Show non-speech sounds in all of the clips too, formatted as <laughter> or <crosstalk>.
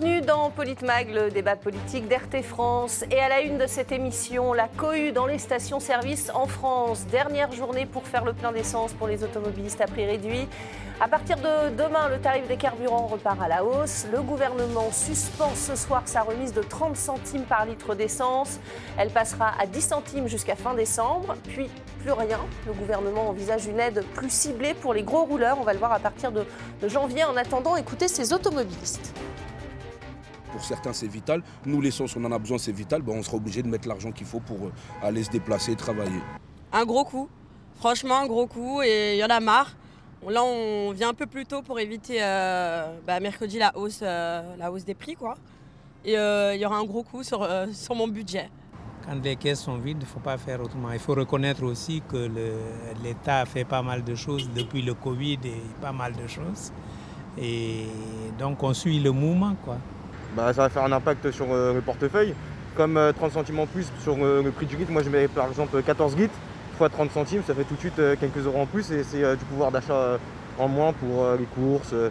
Bienvenue dans Politmag, le débat politique d'RT France. Et à la une de cette émission, la cohue dans les stations-service en France. Dernière journée pour faire le plein d'essence pour les automobilistes à prix réduit. À partir de demain, le tarif des carburants repart à la hausse. Le gouvernement suspend ce soir sa remise de 30 centimes par litre d'essence. Elle passera à 10 centimes jusqu'à fin décembre. Puis plus rien. Le gouvernement envisage une aide plus ciblée pour les gros rouleurs. On va le voir à partir de, de janvier. En attendant, écoutez ces automobilistes. Pour certains, c'est vital. Nous, les sens, on en a besoin, c'est vital. Ben, on sera obligé de mettre l'argent qu'il faut pour euh, aller se déplacer et travailler. Un gros coup. Franchement, un gros coup. Et il y en a marre. Là, on vient un peu plus tôt pour éviter euh, bah, mercredi la hausse, euh, la hausse des prix. Quoi. Et euh, il y aura un gros coup sur, euh, sur mon budget. Quand les caisses sont vides, il ne faut pas faire autrement. Il faut reconnaître aussi que l'État a fait pas mal de choses depuis le Covid et pas mal de choses. Et donc on suit le mouvement. Quoi. Bah, ça va faire un impact sur euh, le portefeuille. Comme euh, 30 centimes en plus sur euh, le prix du guide, moi je mets par exemple 14 guides fois 30 centimes, ça fait tout de suite euh, quelques euros en plus et c'est euh, du pouvoir d'achat euh, en moins pour euh, les courses, euh,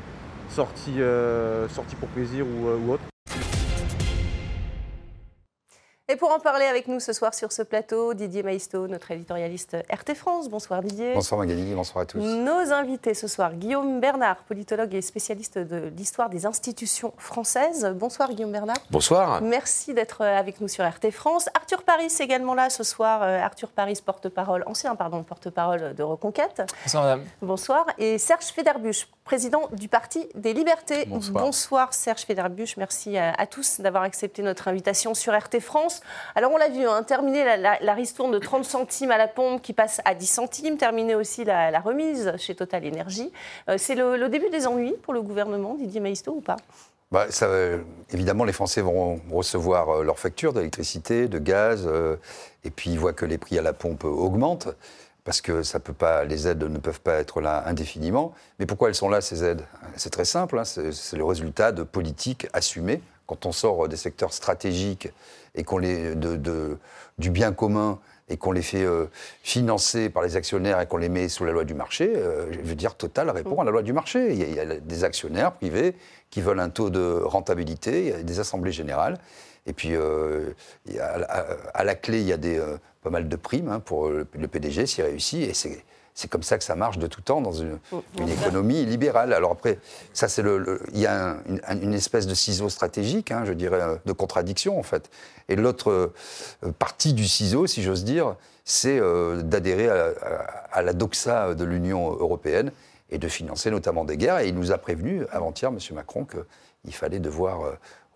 sorties, euh, sorties pour plaisir ou, euh, ou autre. Et pour en parler avec nous ce soir sur ce plateau, Didier Maisto, notre éditorialiste RT France. Bonsoir Didier. Bonsoir Magali, bonsoir à tous. Nos invités ce soir, Guillaume Bernard, politologue et spécialiste de l'histoire des institutions françaises. Bonsoir Guillaume Bernard. Bonsoir. Merci d'être avec nous sur RT France. Arthur Paris également là ce soir. Euh, Arthur Paris, porte-parole, ancien pardon, porte-parole de Reconquête. Bonsoir madame. Bonsoir. Et Serge Federbusch, président du Parti des Libertés. Bonsoir. Serge Federbusch. Merci à, à tous d'avoir accepté notre invitation sur RT France. Alors on l'a vu, hein, terminer la, la- la ristourne de 30 centimes à la pompe qui passe à 10 centimes, terminer aussi la, la remise chez Total Énergie. Euh, C'est le, le début des ennuis pour le gouvernement, Didier Maisto ou pas? Bah, ça, euh, évidemment, les Français vont recevoir euh, leurs factures d'électricité, de gaz, et puis ils voient que les prix à la pompe augmentent, parce que ça peut pas, les aides ne peuvent pas être là indéfiniment. Mais pourquoi elles sont là, ces aides? C'est très simple, hein, c'est le résultat de politiques assumées. Quand on sort des secteurs stratégiques et qu'on les, de, de- du bien commun et qu'on les fait euh, financer par les actionnaires et qu'on les met sous la loi du marché, euh, je veux dire, Total répond à la loi du marché. Il y, a, il y a des actionnaires privés qui veulent un taux de rentabilité, il y a des assemblées générales, et puis euh, à, à la clé, il y a des, euh, pas mal de primes hein, pour le, le PDG s'il réussit, et c'est c'est comme ça que ça marche de tout temps dans une, une économie libérale. Alors après, ça c'est le, il y a un- une, une espèce de ciseau stratégique, hein, je dirais, euh, de contradiction en fait. Et l'autre partie du ciseau, si j'ose dire, c'est euh, d'adhérer à, à- à la doxa de l'Union européenne et de financer notamment des guerres. Et il nous a prévenu avant-hier, M. Macron, qu'il fallait devoir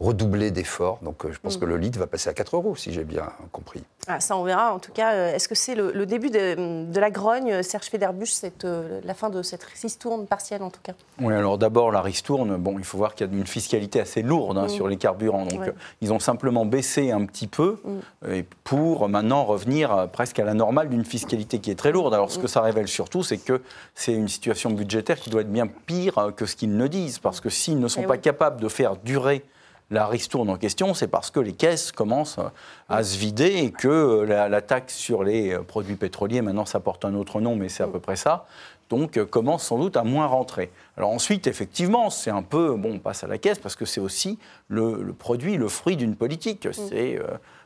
redoubler d'efforts. Donc euh, je pense que le litre va passer à 4 euros, si j'ai bien compris. Ah, Ça, on verra. En tout cas, euh, est-ce que c'est le, le début de, de la grogne, Serge Federbusch, cette, euh, la fin de cette ristourne partielle en tout cas? Oui, alors d'abord, la ristourne, bon, il faut voir qu'il y a une fiscalité assez lourde hein, sur les carburants. Donc, Ouais. euh, ils ont simplement baissé un petit peu euh, et pour maintenant revenir euh, presque à la normale d'une fiscalité qui est très lourde. Alors, ce que ça révèle surtout, c'est que c'est une situation budgétaire qui doit être bien pire euh, que ce qu'ils ne disent. Parce que s'ils ne sont Eh pas oui. capables de faire durer la ristourne en question, c'est parce que les caisses commencent euh, à se vider et que euh, la, taxe sur les euh, produits pétroliers, maintenant ça porte un autre nom, mais c'est à peu près ça, donc commence sans doute à moins rentrer. Alors ensuite, effectivement, c'est un peu, bon, on passe à la caisse parce que c'est aussi le, produit, le fruit d'une politique. C'est,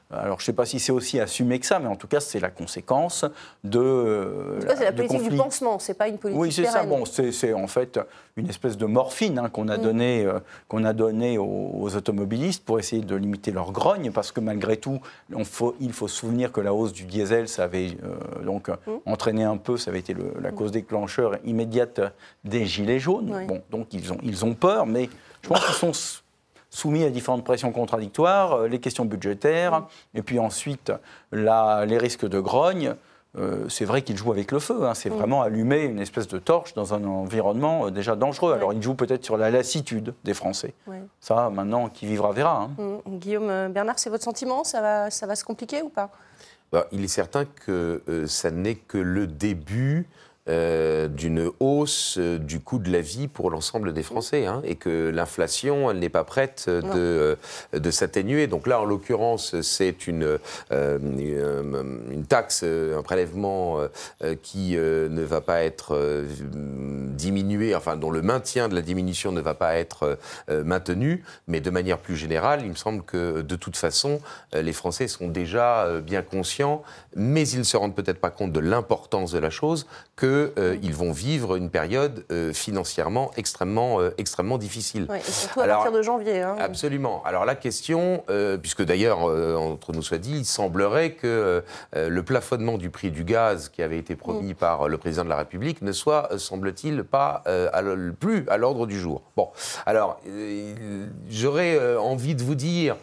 alors je ne sais pas si c'est aussi assumé que ça, mais en tout cas, c'est la conséquence de. euh, En tout cas, c'est la du politique du conflit. pansement, c'est pas une politique Oui, c'est ça. Bon, c'est en fait une espèce de morphine hein, qu'on a Mm. donnée euh, qu'on a donné aux, aux automobilistes pour essayer de limiter leur grogne, parce que malgré tout, on faut- il faut se souvenir que la hausse du diesel, ça avait euh, donc Mm. entraîné un peu, ça avait été le- la cause déclencheur immédiate des gilets jaunes. Oui. Bon, donc ils ont, ils ont peur, mais je pense qu'ils sont soumis à différentes pressions contradictoires, euh, les questions budgétaires, et puis ensuite la- les risques de grogne. Euh, c'est vrai qu'ils jouent avec le feu. hein. C'est vraiment allumer une espèce de torche dans un environnement euh, déjà dangereux. Alors ils jouent peut-être sur la lassitude des Français. Ouais. Ça, maintenant, qui vivra verra. hein. Mm. Guillaume Bernard, c'est votre sentiment? Ça va, ça va se compliquer ou pas? Bah, il est certain que euh, ça n'est que le début euh, d'une hausse euh, du coût de la vie pour l'ensemble des Français hein, et que l'inflation, elle n'est pas prête de, de s'atténuer. Donc là, en l'occurrence, c'est une, une taxe, un prélèvement qui ne va pas être diminué, enfin dont le maintien de la diminution ne va pas être maintenu, mais de manière plus générale, il me semble que de toute façon, les Français sont déjà bien conscients, mais ils ne se rendent peut-être pas compte de l'importance de la chose, qu'ils euh, vont vivre une période euh, financièrement extrêmement, euh, extrêmement difficile. Oui, et surtout à partir de janvier. Hein. Absolument. Alors la question, puisque d'ailleurs, entre nous soit dit, il semblerait que le plafonnement du prix du gaz qui avait été promis mm. par le président de la République ne soit, semble-t-il, pas plus à l'ordre du jour. Bon, alors j'aurais envie de vous dire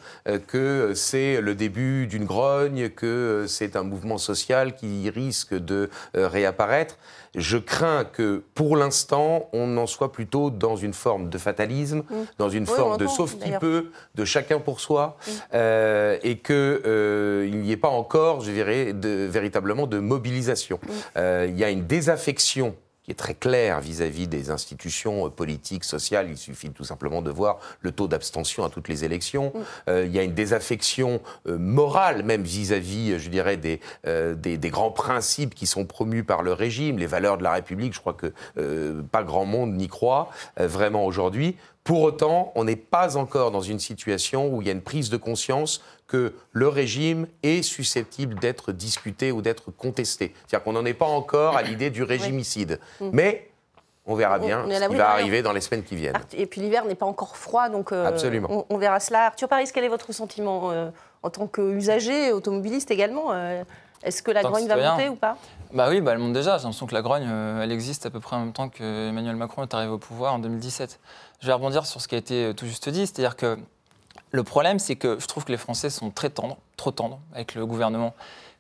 que c'est le début d'une grogne, que c'est un mouvement social qui risque de euh, réapparaître. Je crains que, pour l'instant, on en soit plutôt dans une forme de fatalisme, mmh. dans une forme de sauf qui peut, de chacun pour soi, mmh. euh, et qu'il euh, n'y ait pas encore, je dirais, de, véritablement de mobilisation. Mmh. il y a une désaffection qui est très clair vis-à-vis des institutions euh, politiques, sociales. Il suffit tout simplement de voir le taux d'abstention à toutes les élections. Mm. Euh, il y a une désaffection euh, morale même vis-à-vis, je dirais, des, des, grands principes qui sont promus par le régime, les valeurs de la République. Je crois que pas grand monde n'y croit vraiment aujourd'hui. Pour autant, on n'est pas encore dans une situation où il y a une prise de conscience que le régime est susceptible d'être discuté ou d'être contesté. C'est-à-dire qu'on n'en est pas encore à l'idée du régimicide. Mm. Mais on verra bien ce qui va arriver dans les semaines qui viennent. Et puis l'hiver n'est pas encore froid, donc euh, Absolument. On, verra cela. Arthur Paris, quel est votre sentiment euh, en tant qu'usager, automobiliste également euh, Est-ce que la grogne va monter ou pas? Bah oui, bah elle monte déjà. J'ai l'impression que la grogne, elle existe à peu près en même temps que Emmanuel Macron est arrivé au pouvoir en 2017. Je vais rebondir sur ce qui a été tout juste dit, c'est-à-dire que le problème, c'est que je trouve que les Français sont très tendres, trop tendres avec le gouvernement.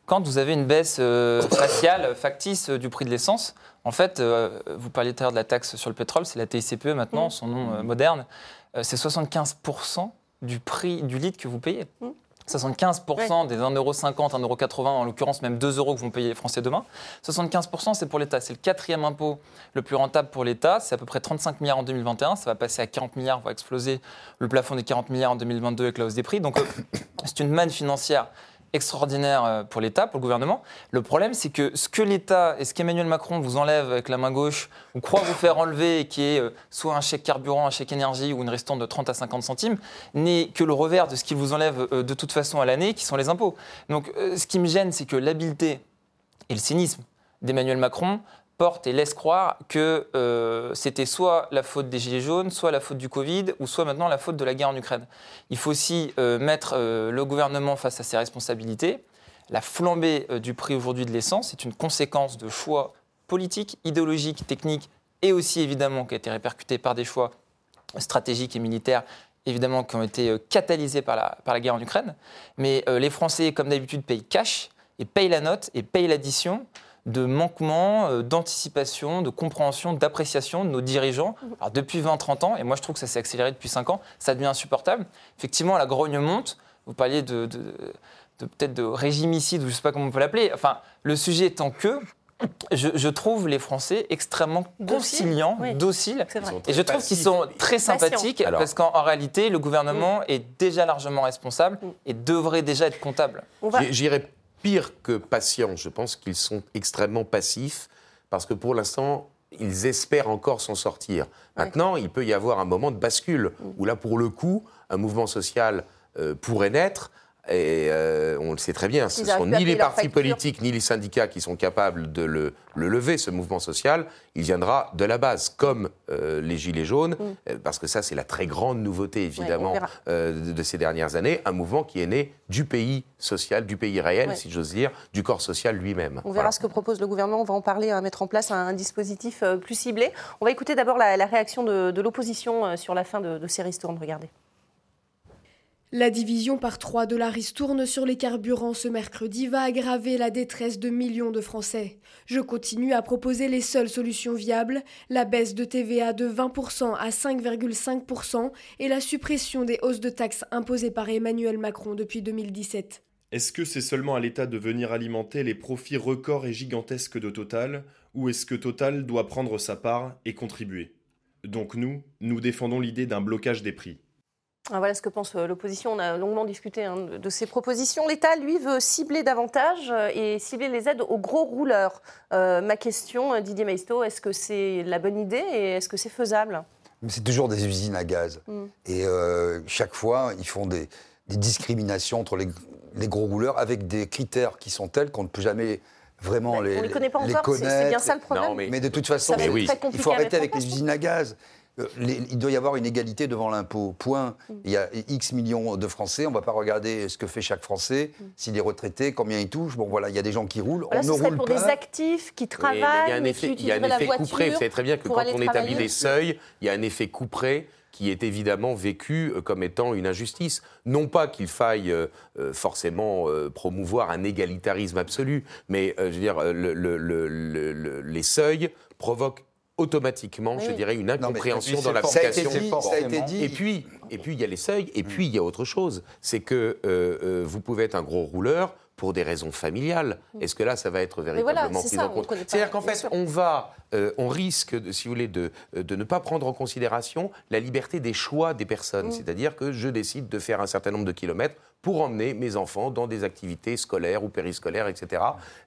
Quand vous avez une baisse euh, faciale, factice euh, du prix de l'essence, en fait, euh, vous parliez tout à l'heure de la taxe sur le pétrole, c'est la TICPE maintenant, mmh. son nom moderne, c'est 75% du prix du litre que vous payez. Mmh. 75% des 1,50€, 1,80€, en l'occurrence même 2 euros que vont payer les Français demain, 75% c'est pour l'État. C'est le quatrième impôt le plus rentable pour l'État. C'est à peu près 35 milliards en 2021. Ça va passer à 40 milliards, va exploser le plafond des 40 milliards en 2022 avec la hausse des prix. Donc <coughs> c'est une manne financière extraordinaire euh, pour l'État, pour le gouvernement. Le problème, c'est que ce que l'État et ce qu'Emmanuel Macron vous enlève avec la main gauche, ou croit vous faire enlever, qui est euh, soit un chèque carburant, un chèque énergie ou une restante de 30 à 50 centimes, n'est que le revers de ce qu'il vous enlève euh, de toute façon à l'année, qui sont les impôts. Donc ce qui me gêne, c'est que l'habileté et le cynisme d'Emmanuel Macron porte et laisse croire que euh, c'était soit la faute des Gilets jaunes, soit la faute du Covid, ou soit maintenant la faute de la guerre en Ukraine. Il faut aussi euh, mettre euh, le gouvernement face à ses responsabilités. La flambée du prix aujourd'hui de l'essence est une conséquence de choix politiques, idéologiques, techniques, et aussi évidemment qui a été répercuté par des choix stratégiques et militaires évidemment qui ont été catalysés par la, par la guerre en Ukraine. Mais les Français, comme d'habitude, payent cash et payent la note et payent l'addition de manquement, euh, d'anticipation, de compréhension, d'appréciation de nos dirigeants. Alors, depuis 20-30 ans, et moi je trouve que ça s'est accéléré depuis 5 ans, ça devient insupportable. Effectivement, la grogne monte. Vous parliez de, peut-être de régimicide, ou je ne sais pas comment on peut l'appeler. Enfin, le sujet étant que je, trouve les Français extrêmement conciliants, dociles. Et je trouve qu'ils sont très sympathiques parce qu'en réalité, le gouvernement mm. est déjà largement responsable mm. et devrait déjà être comptable. J'irai pire que patients. Je pense qu'ils sont extrêmement passifs parce que pour l'instant, ils espèrent encore s'en sortir. Maintenant, il peut y avoir un moment de bascule mm. où là, pour le coup, un mouvement social euh, pourrait naître et euh, on le sait très bien, ce ne sont ni les partis politiques ni les syndicats qui sont capables de le, lever, ce mouvement social. Il viendra de la base, comme euh, les Gilets jaunes, mm. euh, parce que ça, c'est la très grande nouveauté, évidemment, de, ces dernières années. Un mouvement qui est né du pays social, du pays réel, si j'ose dire, du corps social lui-même. On verra ce que propose le gouvernement. On va en parler, à hein, mettre en place un, dispositif plus ciblé. On va écouter d'abord la, réaction de, l'opposition sur la fin de, de ces ristournes. Regardez. La division par trois de la ristourne sur les carburants ce mercredi va aggraver la détresse de millions de Français. Je continue à proposer les seules solutions viables, la baisse de TVA de 20% à 5,5% et la suppression des hausses de taxes imposées par Emmanuel Macron depuis 2017. Est-ce que c'est seulement à l'État de venir alimenter les profits records et gigantesques de Total ou est-ce que Total doit prendre sa part et contribuer? Donc nous, nous défendons l'idée d'un blocage des prix. Ah, voilà ce que pense euh, l'opposition. On a longuement discuté hein, de, ces propositions. L'État, lui, veut cibler davantage euh, et cibler les aides aux gros rouleurs. Euh, ma question, Didier Maisto, est-ce que c'est la bonne idée et est-ce que c'est faisable? C'est toujours des usines à gaz. Mm. Et chaque fois, ils font des, discriminations entre les, gros rouleurs avec des critères qui sont tels qu'on ne peut jamais vraiment les, on les, connaît pas encore, c'est bien ça le problème. mais, de toute façon, il faut arrêter avec les usines à gaz. Euh, il doit y avoir une égalité devant l'impôt. Point. Mm. Il y a X millions de Français. On ne va pas regarder ce que fait chaque Français, mm. s'il est retraité, combien il touche. Bon, voilà, il y a des gens qui roulent. on ne roule pour des actifs qui travaillent. il y a un effet, il y a un effet couperé. Vous savez très bien que quand on établit des seuils, il y a un effet couperé qui est évidemment vécu euh, comme étant une injustice. Non pas qu'il faille euh, forcément promouvoir un égalitarisme absolu, mais je veux dire, les seuils provoquent automatiquement, je dirais, une incompréhension dans l'application. Ça a été dit. Et puis, et puis il y a les seuils, et puis il y a autre chose. C'est que euh, euh, vous pouvez être un gros rouleur pour des raisons familiales. Mm. Est-ce que là, ça va être véritablement pris en compte C'est-à-dire qu'en fait, on va, euh, on risque, si vous voulez, de, de, ne pas prendre en considération la liberté des choix des personnes. Mm. C'est-à-dire que je décide de faire un certain nombre de kilomètres pour emmener mes enfants dans des activités scolaires ou périscolaires, etc.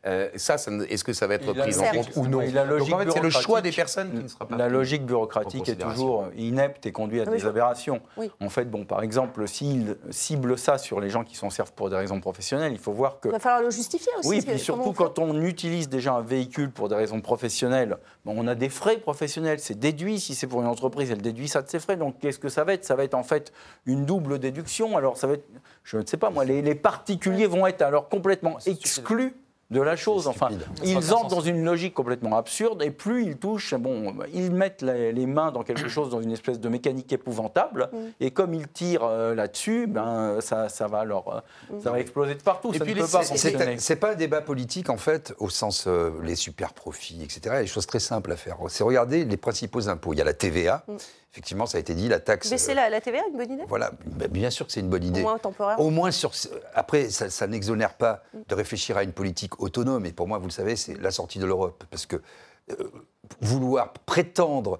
Euh, ça, est-ce que ça va être pris en compte ou non Donc en fait, c'est le choix des personnes qui ne sera pas La logique bureaucratique est toujours inepte et conduit à des aberrations. En fait, bon, par exemple, s'il cible ça sur les gens qui s'en servent pour des raisons professionnelles, il faut voir que... Il va falloir le justifier aussi. Oui, puis surtout quand on utilise déjà un véhicule pour des raisons professionnelles, bon, on a des frais professionnels, c'est déduit. Si c'est pour une entreprise, elle déduit ça de ses frais. Donc qu'est-ce que ça va être? Ça va être en fait une double déduction. Alors ça va être je ne sais pas moi, les, particuliers vont être alors complètement exclus de la chose. Enfin, ils entrent dans une logique complètement absurde et plus ils touchent, bon, ils mettent les, mains dans quelque chose, dans une espèce de mécanique épouvantable. Et comme ils tirent euh, là-dessus, ben ça, ça va alors, euh, ça va exploser de partout. Et ça puis ne peut pas C'est pas un débat politique en fait, au sens euh, les super profits, etc. Il y a des choses très simples à faire. C'est regarder les principaux impôts. Il y a la TVA. Mm. Effectivement, ça a été dit, la taxe. Mais c'est la, la, TVA une bonne idée? Voilà, bien sûr que c'est une bonne idée. Au moins temporaire. Au moins sur. Après, ça, ça n'exonère pas mm. de réfléchir à une politique autonome. Et pour moi, vous le savez, c'est la sortie de l'Europe. Parce que euh, vouloir prétendre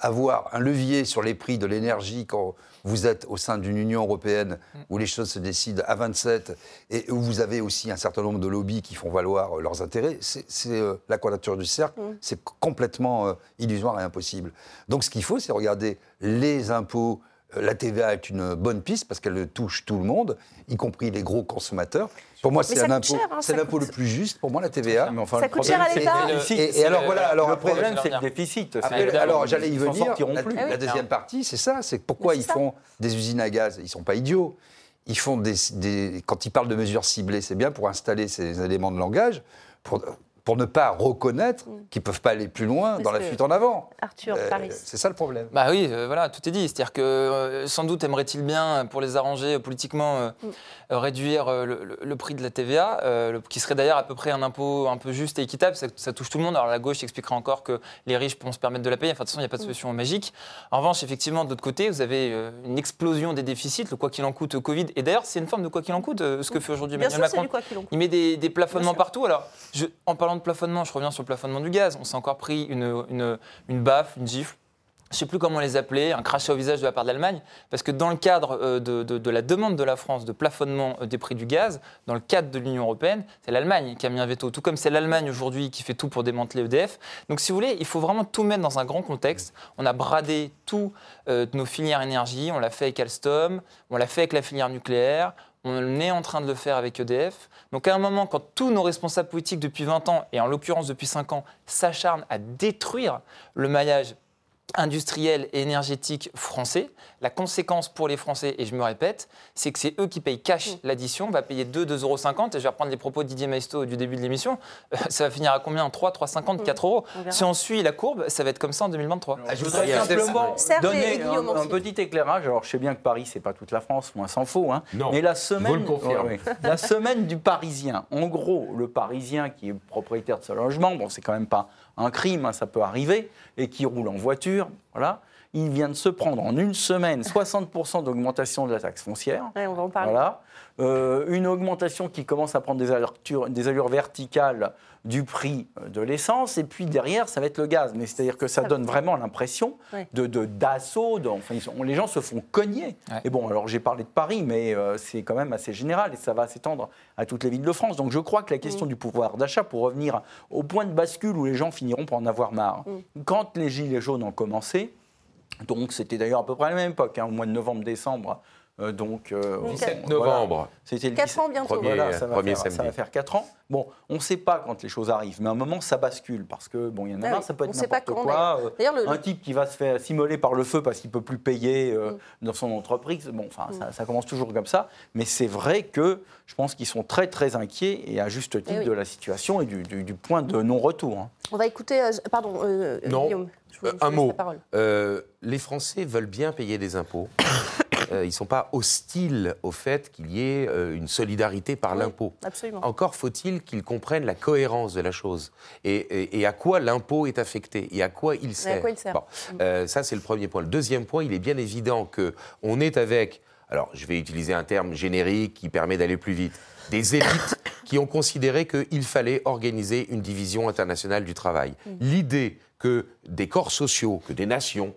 avoir un levier sur les prix de l'énergie quand vous êtes au sein d'une Union européenne où les choses se décident à 27 et où vous avez aussi un certain nombre de lobbies qui font valoir leurs intérêts, c'est euh, la quadrature du cercle, mm. c'est complètement euh, illusoire et impossible. Donc ce qu'il faut, c'est regarder les impôts la TVA est une bonne piste parce qu'elle touche tout le monde, y compris les gros consommateurs. Pour moi, c'est l'impôt hein, l'impôt le plus juste, pour moi, la TVA. Mais enfin, ça coûte cher à l'État et, alors, voilà, alors le problème, c'est le déficit. alors, j'allais y venir. La, la, deuxième partie, c'est ça. C'est pourquoi ils font des usines à gaz? Ils ne sont pas idiots. Ils font des, quand ils parlent de mesures ciblées, c'est bien pour installer ces éléments de langage, pour, pour ne pas reconnaître mm. qu'ils ne peuvent pas aller plus loin dans la fuite en avant. Arthur, euh, Paris. C'est ça le problème. Bah oui, euh, voilà, tout est dit. C'est-à-dire que euh, sans doute aimerait-il bien, pour les arranger politiquement, mm. réduire le, prix de la TVA, qui serait d'ailleurs à peu près un impôt un peu juste et équitable. Ça, touche tout le monde. Alors la gauche expliquera encore que les riches pourront se permettre de la payer. Enfin, de toute façon, il n'y a pas de mm. solution magique. En revanche, effectivement, de l'autre côté, vous avez une explosion des déficits, le quoi qu'il en coûte Covid. Et d'ailleurs, c'est une forme de quoi qu'il en coûte, ce que fait aujourd'hui Emmanuel Macron. Il met des, des plafonnements partout. Alors, je, en parlant plafonnement, je reviens sur le plafonnement du gaz. On s'est encore pris une, une, baffe, une gifle je ne sais plus comment les appeler, un crachat au visage de la part de l'Allemagne, parce que dans le cadre euh, de, la demande de la France de plafonnement euh, des prix du gaz, dans le cadre de l'Union européenne, c'est l'Allemagne qui a mis un veto, tout comme c'est l'Allemagne aujourd'hui qui fait tout pour démanteler EDF. Donc si vous voulez, il faut vraiment tout mettre dans un grand contexte. On a bradé tout euh, nos filières énergie, on l'a fait avec Alstom, on l'a fait avec la filière nucléaire, on est en train de le faire avec EDF. Donc à un moment, quand tous nos responsables politiques depuis 20 ans, et en l'occurrence depuis 5 ans, s'acharnent à détruire le maillage industriel et énergétique français. La conséquence pour les Français, et je me répète, c'est que c'est eux qui payent cash mm. l'addition, on va payer 2, 2,50 euros. Et je vais reprendre les propos de Didier du début de l'émission. Euh, <laughs> ça va finir à combien 3, 3,50, 4 euros. Si on suit la courbe, ça va être comme ça en 2023. je voudrais simplement donner un, petit éclairage. Alors je sais bien que Paris, c'est pas toute la France, moi s'en faut. Hein. mais la semaine, la semaine du Parisien, en gros, le Parisien qui est propriétaire de ce logement, bon, c'est quand même pas un crime, hein, ça peut arriver, et qui roule en voiture, voilà, il vient de se prendre en une semaine 60% d'augmentation de la taxe foncière. on va en parler. Voilà. Euh, une augmentation qui commence à prendre des allures, des allures verticales du prix euh, de l'essence, et puis derrière, ça va être le gaz. Mais c'est-à-dire que ça donne vraiment l'impression de de- d'assaut, de, enfin, les gens se font cogner. Ouais. Et bon, alors j'ai parlé de Paris, mais euh, c'est quand même assez général, et ça va s'étendre à toutes les villes de France. Donc je crois que la question du pouvoir d'achat, pour revenir au point de bascule où les gens finiront par en avoir marre, quand les Gilets jaunes ont commencé, donc c'était d'ailleurs à peu près à la même époque, hein, au mois de novembre-décembre. Euh, donc, euh, Donc, 17 voilà. novembre. C'était le 4 17 ans bientôt. Premier- voilà, ça va, premier faire, ça samedi. va faire 4 ans. Bon, on ne sait pas quand les choses arrivent, mais à un moment, ça bascule parce que, bon, il y en a Ah marre, oui, ça peut on être sait pas n'importe quoi. euh, D'ailleurs, le- un type qui va se faire s'immoler par le feu parce qu'il ne peut plus payer euh, Mm. dans son entreprise, bon, enfin, ça, ça commence toujours comme ça. Mais c'est vrai que je pense qu'ils sont très, très inquiets, et à juste titre, Eh oui. de la situation et du, du- du point de non-retour. hein. On va écouter. euh, pardon, euh, Non. Guillaume. Je vous- Euh, je vous un mot. Euh, les Français veulent bien payer des impôts. <coughs> Euh, ils ne sont pas hostiles au fait qu'il y ait euh, une solidarité par Oui. l'impôt. Absolument. Encore faut-il qu'ils comprennent la cohérence de la chose et, et- et à quoi l'impôt est affecté et à quoi il sert. quoi il sert. Bon, euh, ça, c'est le premier point. Le deuxième point, il est bien évident que on est avec, alors je vais utiliser un terme générique qui permet d'aller plus vite, des élites qui ont considéré qu'il fallait organiser une division internationale du travail. L'idée que des corps sociaux, que des nations,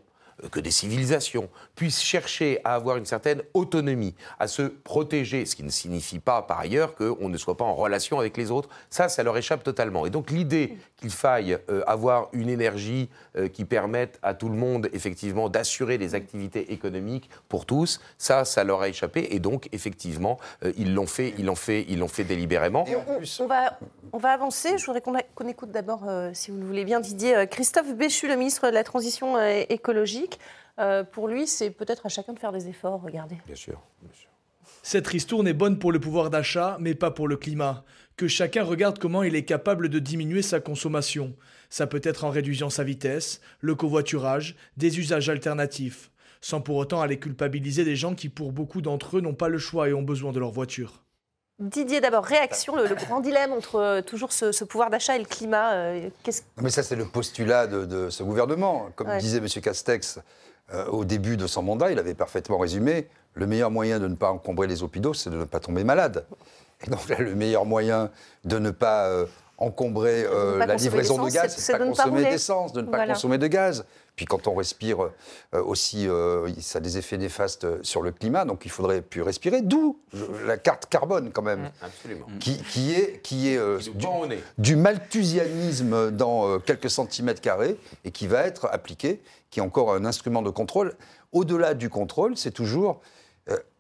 que des civilisations puissent chercher à avoir une certaine autonomie, à se protéger, ce qui ne signifie pas par ailleurs qu'on ne soit pas en relation avec les autres, ça, ça leur échappe totalement. Et donc l'idée qu'il faille euh, avoir une énergie euh, qui permette à tout le monde effectivement d'assurer des activités économiques pour tous, ça, ça leur a échappé. Et donc effectivement, euh, ils l'ont fait, ils l'ont fait, ils l'ont fait délibérément. On va, on va avancer. Je voudrais qu'on écoute d'abord, si vous le voulez bien, Didier, Christophe Béchu, le ministre de la Transition écologique. Euh, pour lui, c'est peut-être à chacun de faire des efforts. Regardez. Bien sûr. bien sûr. Cette ristourne est bonne pour le pouvoir d'achat, mais pas pour le climat. Que chacun regarde comment il est capable de diminuer sa consommation. Ça peut être en réduisant sa vitesse, le covoiturage, des usages alternatifs, sans pour autant aller culpabiliser des gens qui, pour beaucoup d'entre eux, n'ont pas le choix et ont besoin de leur voiture. Didier, d'abord, réaction, le, le grand dilemme entre euh, toujours ce, ce pouvoir d'achat et le climat. euh, Mais ça, c'est le postulat de, de ce gouvernement. Comme Ouais. disait M. Castex euh, au début de son mandat, il avait parfaitement résumé le meilleur moyen de ne pas encombrer les hôpitaux, c'est de ne pas tomber malade. Et donc là, le meilleur moyen de ne pas euh, encombrer euh, pas la livraison de gaz, c'est- de ne pas consommer d'essence, de ne pas consommer de gaz. Puis quand on respire euh, aussi, euh, ça a des effets néfastes sur le climat, donc il faudrait plus respirer. D'où la carte carbone quand même, Absolument. qui, qui est, qui est euh, du- du malthusianisme dans quelques centimètres carrés et qui va être appliqué, qui est encore un instrument de contrôle. Au-delà du contrôle, c'est toujours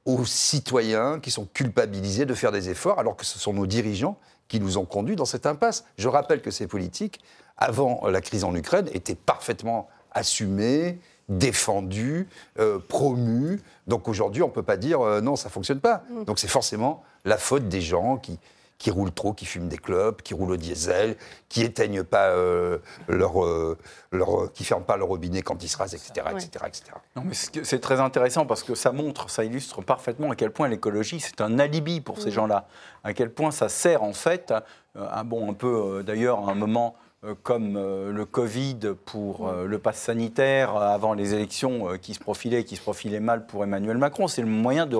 aux citoyens qui sont culpabilisés de faire des efforts, alors que ce sont nos dirigeants qui nous ont conduits dans cette impasse. Je rappelle que ces politiques, avant la crise en Ukraine, étaient parfaitement assumées, défendues, euh, promues. Donc aujourd'hui, on ne peut pas dire euh, non, ça ne fonctionne pas. Donc c'est forcément la faute des gens qui, qui roulent trop, qui fument des clopes, qui roulent au diesel, qui éteignent pas euh, leur, euh, leur, qui ferment pas leur robinet quand ils se rasent, etc., etc., etc. Non, mais c'est très intéressant parce que ça montre, ça illustre parfaitement à quel point l'écologie, c'est un alibi pour ces gens-là. À quel point ça sert en fait, euh, un, bon, un peu euh, d'ailleurs à un moment comme euh, le Covid pour euh, le pass sanitaire euh, avant les élections euh, qui se profilaient, qui se profilaient mal pour Emmanuel Macron. C'est le moyen de,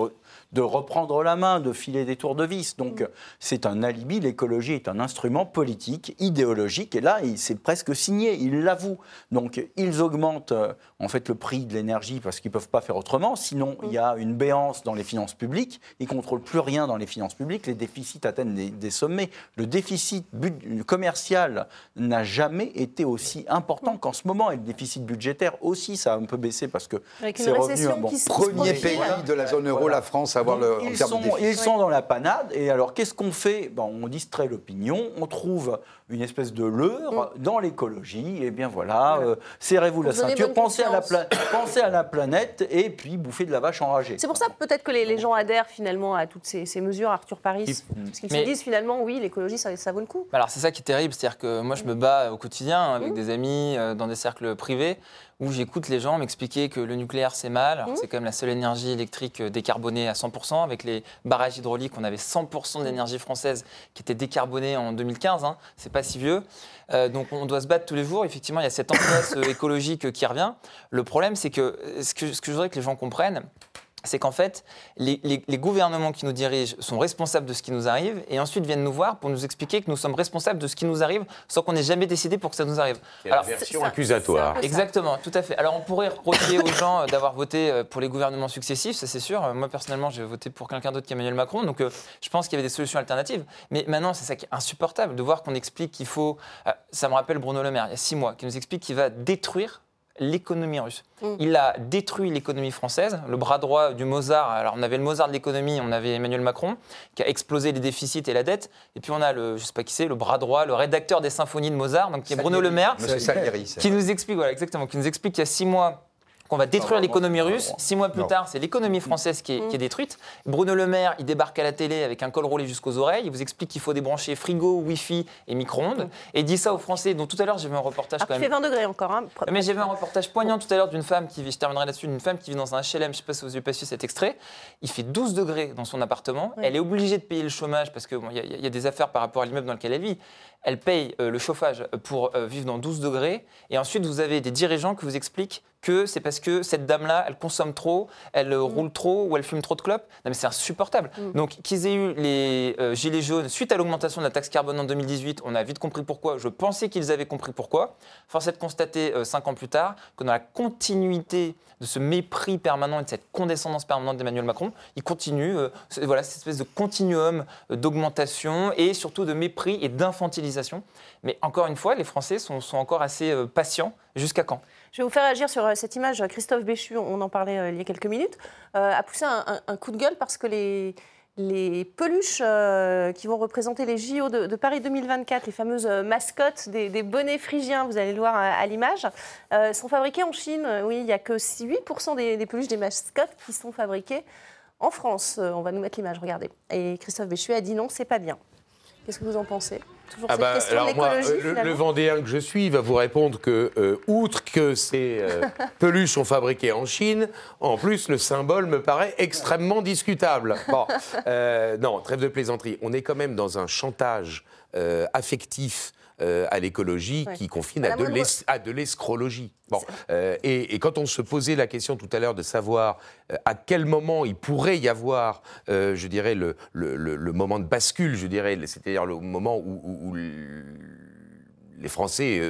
de reprendre la main, de filer des tours de vis. Donc euh, c'est un alibi. L'écologie est un instrument politique, idéologique. Et là, c'est presque signé. Ils l'avouent. Donc ils augmentent euh, en fait le prix de l'énergie parce qu'ils ne peuvent pas faire autrement. Sinon, il y a une béance dans les finances publiques. Ils ne contrôlent plus rien dans les finances publiques. Les déficits atteignent des, des sommets. Le déficit commercial n'a jamais été aussi important qu'en ce moment. Et le déficit budgétaire aussi, ça a un peu baissé parce que c'est revenu. récession bon, Premier pays de la zone euro, Voilà. la France, à avoir donc, le, en ils, termes sont, de déficit. ils sont dans la panade. Et alors, qu'est-ce qu'on fait? Ben, On distrait l'opinion, on trouve une espèce de leurre dans l'écologie. Et bien voilà, euh, serrez-vous la ceinture, pensez à, la conscience. pla- pensez à la planète et puis bouffez de la vache enragée. C'est pour ça peut-être que les, les gens adhèrent finalement à toutes ces, ces mesures, Arthur Paris. Parce qu'ils se disent finalement, oui, l'écologie, ça, ça vaut le coup. Alors c'est ça qui est terrible, c'est-à-dire que moi je me bats au quotidien Mmh. avec des amis euh, dans des cercles privés où j'écoute les gens m'expliquer que le nucléaire c'est mal, alors Mmh. c'est quand même la seule énergie électrique euh, décarbonée à 100%. Avec les barrages hydrauliques, on avait 100% de l'énergie française qui était décarbonée en 2015, hein. c'est pas si vieux. Euh, donc on doit se battre tous les jours, effectivement il y a cette angoisse euh, écologique qui revient. Le problème c'est que ce, que ce que je voudrais que les gens comprennent, c'est qu'en fait, les, les- les gouvernements qui nous dirigent sont responsables de ce qui nous arrive et ensuite viennent nous voir pour nous expliquer que nous sommes responsables de ce qui nous arrive sans qu'on ait jamais décidé pour que ça nous arrive. C'est la Alors, version ça- accusatoire. Exactement, tout à fait. Alors on pourrait reprocher aux gens euh, d'avoir voté euh, pour les gouvernements successifs, ça c'est sûr. Euh, Moi personnellement, j'ai voté pour quelqu'un d'autre qu'Emmanuel Macron, donc euh, je pense qu'il y avait des solutions alternatives. Mais maintenant, c'est ça qui est insupportable de voir qu'on explique qu'il faut. euh, ça me rappelle Bruno Le Maire, il y a six mois, qui nous explique qu'il va détruire l'économie russe. Mm. Il a détruit l'économie française, le bras droit du Mozart. Alors on avait le Mozart de l'économie, on avait Emmanuel Macron qui a explosé les déficits et la dette. Et puis on a le, je sais pas qui c'est, le bras droit, le rédacteur des symphonies de Mozart, donc qui est Bruno Le Maire, Salieri, qui nous explique, voilà, exactement, qui nous explique qu'il y a six mois qu'on va détruire Non, l'économie non, russe. Six mois plus Non. tard, c'est l'économie française qui est, qui est détruite. Bruno Le Maire, il débarque à la télé avec un col roulé jusqu'aux oreilles. Il vous explique qu'il faut débrancher frigo, Wi-Fi et micro-ondes. Et il dit ça aux Français. Donc tout à l'heure, j'ai vu un reportage quand même. fait 20 degrés encore. hein. Mais j'ai vu un reportage poignant tout à l'heure d'une femme qui vit, je terminerai là-dessus, d'une femme qui vit dans un HLM, je sais pas si vous avez pas su cet extrait. Il fait 12 degrés dans son appartement. Elle est obligée de payer le chômage parce qu'il bon, il y, a- il y a des affaires par rapport à l'immeuble dans lequel elle vit. Elle paye euh, le chauffage pour euh, vivre dans 12 degrés. Et ensuite, vous avez des dirigeants qui vous expliquent que c'est parce que cette dame-là, elle consomme trop, elle euh, roule trop ou elle fume trop de clopes. Non, mais c'est insupportable. Donc, qu'ils aient eu les euh, gilets jaunes suite à l'augmentation de la taxe carbone en 2018, on a vite compris pourquoi. Je pensais qu'ils avaient compris pourquoi. Force est de constater, euh, cinq ans plus tard, que dans la continuité de ce mépris permanent et de cette condescendance permanente d'Emmanuel Macron, il continue, euh, voilà, cette espèce de continuum d'augmentation et surtout de mépris et d'infantilisation. Mais encore une fois, les Français sont, sont encore assez patients. Jusqu'à quand? Je vais vous faire agir sur euh, cette image. Christophe Béchu, on en parlait euh, il y a quelques minutes, euh, a poussé un, coup de gueule parce que les, peluches qui vont représenter les JO de, Paris 2024, les fameuses mascottes des, bonnets phrygiens, vous allez le voir à, l'image, sont fabriquées en Chine. Oui, il n'y a que 8% des, peluches des mascottes qui sont fabriquées en France. On va nous mettre l'image, regardez. Et Christophe Béchu a dit non, c'est pas bien. Qu'est-ce que vous en pensez? Toujours Ah cette bah, question alors moi, euh, le, Vendéen que je suis va vous répondre que, euh, outre que ces euh, <laughs> peluches sont fabriquées en Chine, en plus le symbole me paraît extrêmement discutable. Bon, euh, non, trêve de plaisanterie. On est quand même dans un chantage affectif euh, à l'écologie Ouais. qui confine À de à l'escrologie. Bon, euh, et, et quand on se posait la question tout à l'heure de savoir euh, à quel moment il pourrait y avoir, je dirais, le, le- le- le moment de bascule, je dirais, c'est-à-dire le moment où, où- où l- les Français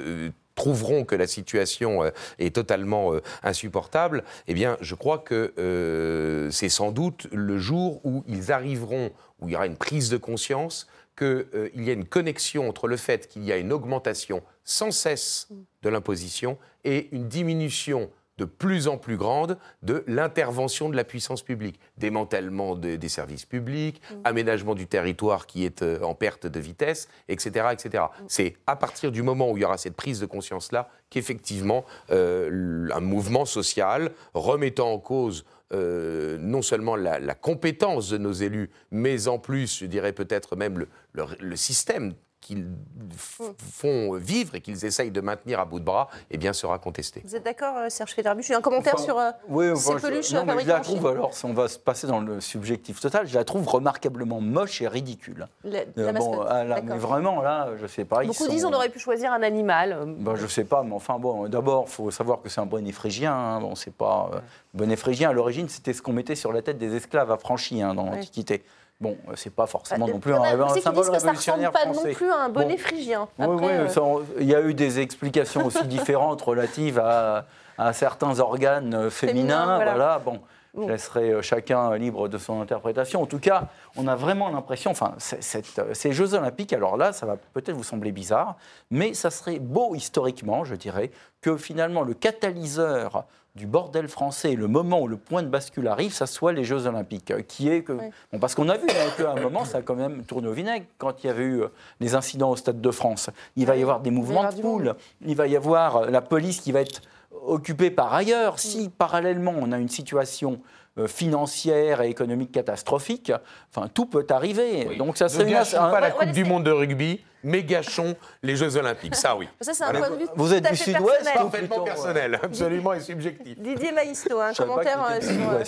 trouveront que la situation est totalement insupportable, eh bien, je crois que euh, c'est sans doute le jour où ils arriveront, où il y aura une prise de conscience qu'il y a une connexion entre le fait qu'il y a une augmentation sans cesse de l'imposition et une diminution de plus en plus grande de l'intervention de la puissance publique. Démantèlement de- des services publics, aménagement du territoire qui est euh, en perte de vitesse, etc. etc. C'est à partir du moment où il y aura cette prise de conscience-là qu'effectivement euh, un mouvement social remettant en cause euh, non seulement la, la compétence de nos élus, mais en plus, je dirais peut-être même le, le- le système qu'ils f- font vivre et qu'ils essayent de maintenir à bout de bras, eh bien, sera contesté. Vous êtes d'accord, euh, Serge Federbuch J'ai un commentaire Enfin, sur euh, Oui, ces je- peluches non, mais je la trouve, alors, si on va se passer dans le subjectif total, je la trouve remarquablement moche et ridicule. La- Euh, bon, ah, là, mais vraiment, là, je sais pas. ils Beaucoup sont- disent on aurait pu choisir un animal. Ben, je sais pas, mais enfin bon, d'abord, il faut savoir que c'est un bonnet phrygien. hein. Bon, c'est pas. euh, bonnet phrygien, à l'origine, c'était ce qu'on mettait sur la tête des esclaves affranchis hein, dans l'Antiquité. Bon, euh, c'est pas forcément bah, non plus un, symbole que ça ressemble pas non plus à un bonnet Bon. phrygien. Oui, Après, oui, euh, ça, on- il y a eu des explications aussi différentes relatives à, à certains organes euh, féminins. Voilà. voilà. bon. Je laisserai chacun libre de son interprétation. En tout cas, on a vraiment l'impression, enfin, cette- ces Jeux Olympiques, alors là, ça va peut-être vous sembler bizarre, mais ça serait beau historiquement, je dirais, que finalement le catalyseur du bordel français, le moment où le point de bascule arrive, ça soit les Jeux Olympiques, euh, qui est que, Oui. bon, parce qu'on a vu hein, qu'à un moment, ça a quand même tourné au vinaigre quand il y avait eu euh, les incidents au Stade de France. Il va y avoir des mouvements de foule, il va y avoir euh, la police qui va être occupée par ailleurs. Si parallèlement on a une situation financière et économique catastrophique, enfin tout peut arriver. Donc ça serait un- pas la Ouais, Coupe ouais, du c'est- Monde de rugby, mais gâchons les Jeux Olympiques. Ça, oui. Ça, c'est un point de vue Vous tout êtes du Sud-Ouest, personnel. hein Parfaitement plutôt, personnel, absolument et subjectif. Didier Maïsto, un commentaire euh, sur du euh,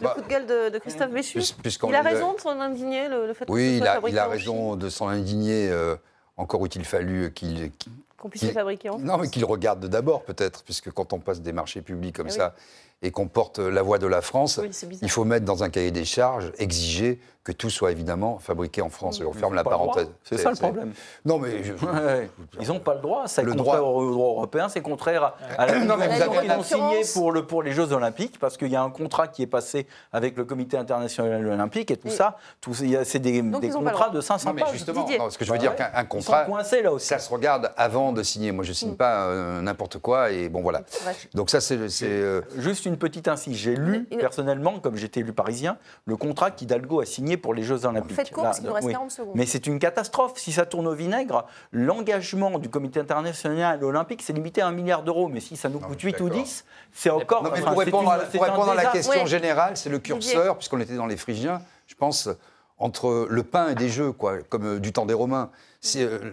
le coup de gueule de, de Christophe Béchu. Il a raison de s'en indigner, le, le fait que Oui, ce il soit a, il raison de s'en indigner. euh, encore eût-il fallu qu'il Chine, qu'on puisse le fabriquer en Non, mais France. qu'il regarde d'abord, peut-être, puisque quand on passe des marchés publics comme Ah oui. ça, et qu'on porte la voix de la France, Oui, il faut mettre dans un cahier des charges, exiger que tout soit évidemment fabriqué en France. Et on Ils ferme la parenthèse. C'est ça le problème. Non, mais je- Ouais, Ils n'ont pas le droit. C'est Le contraire droit. au droit européen, c'est contraire à la Non, mais vous avez- qu'ils ont signé pour, le, pour les Jeux Olympiques, parce qu'il y a un contrat qui est passé avec le Comité international olympique et tout Et- ça. Tout, il y a- c'est des, Donc, des ils contrats de 500 Non, mais pages. justement, non, ce que je veux Bah dire ouais. qu'un un Ils contrat, sont coincés là aussi. ça se regarde avant de signer. Moi, je signe pas euh, n'importe quoi et bon voilà. Ouais. Donc ça, c'est euh, Juste une petite incise. J'ai lu personnellement, comme j'étais élu parisien, le contrat qu'Hidalgo a signé pour les Jeux Olympiques. Faites court, Là, parce qu'il nous reste oui. 40 secondes. Mais c'est une catastrophe. Si ça tourne au vinaigre, l'engagement du Comité international olympique, c'est limité à un milliard d'euros. Mais si ça nous Non, coûte je suis 8 ou d'accord. 10, c'est encore. Non, mais enfin, pour répondre, une- à, pour répondre à la question Ouais. générale, c'est le curseur, puisqu'on était dans les Phrygiens, je pense, entre le pain et des jeux, quoi, comme euh, du temps des Romains. Euh,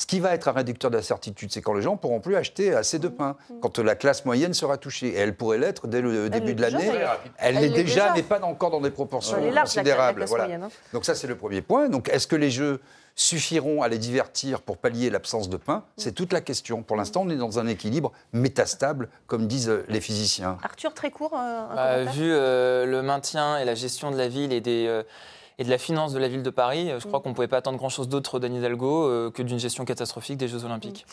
ce qui va être un réducteur d'incertitude, c'est quand les gens pourront plus acheter assez de pain, quand la classe moyenne sera touchée. Et elle pourrait l'être dès le début de l'année. Elle l'est déjà, déjà. mais pas encore dans des proportions Elle est large, la- la considérables. classe voilà. moyenne, hein. Donc ça, c'est le premier point. Donc est-ce que les jeux suffiront à les divertir pour pallier l'absence de pain? C'est toute la question. Pour l'instant, on est dans un équilibre métastable, comme disent euh, les physiciens. Arthur, très court, euh, un Bah, vu euh, le maintien et la gestion de la ville et, des, euh, et de la finance de la ville de Paris, euh, je crois qu'on ne pouvait pas attendre grand-chose d'autre d'Anne Hidalgo euh, que d'une gestion catastrophique des Jeux Olympiques.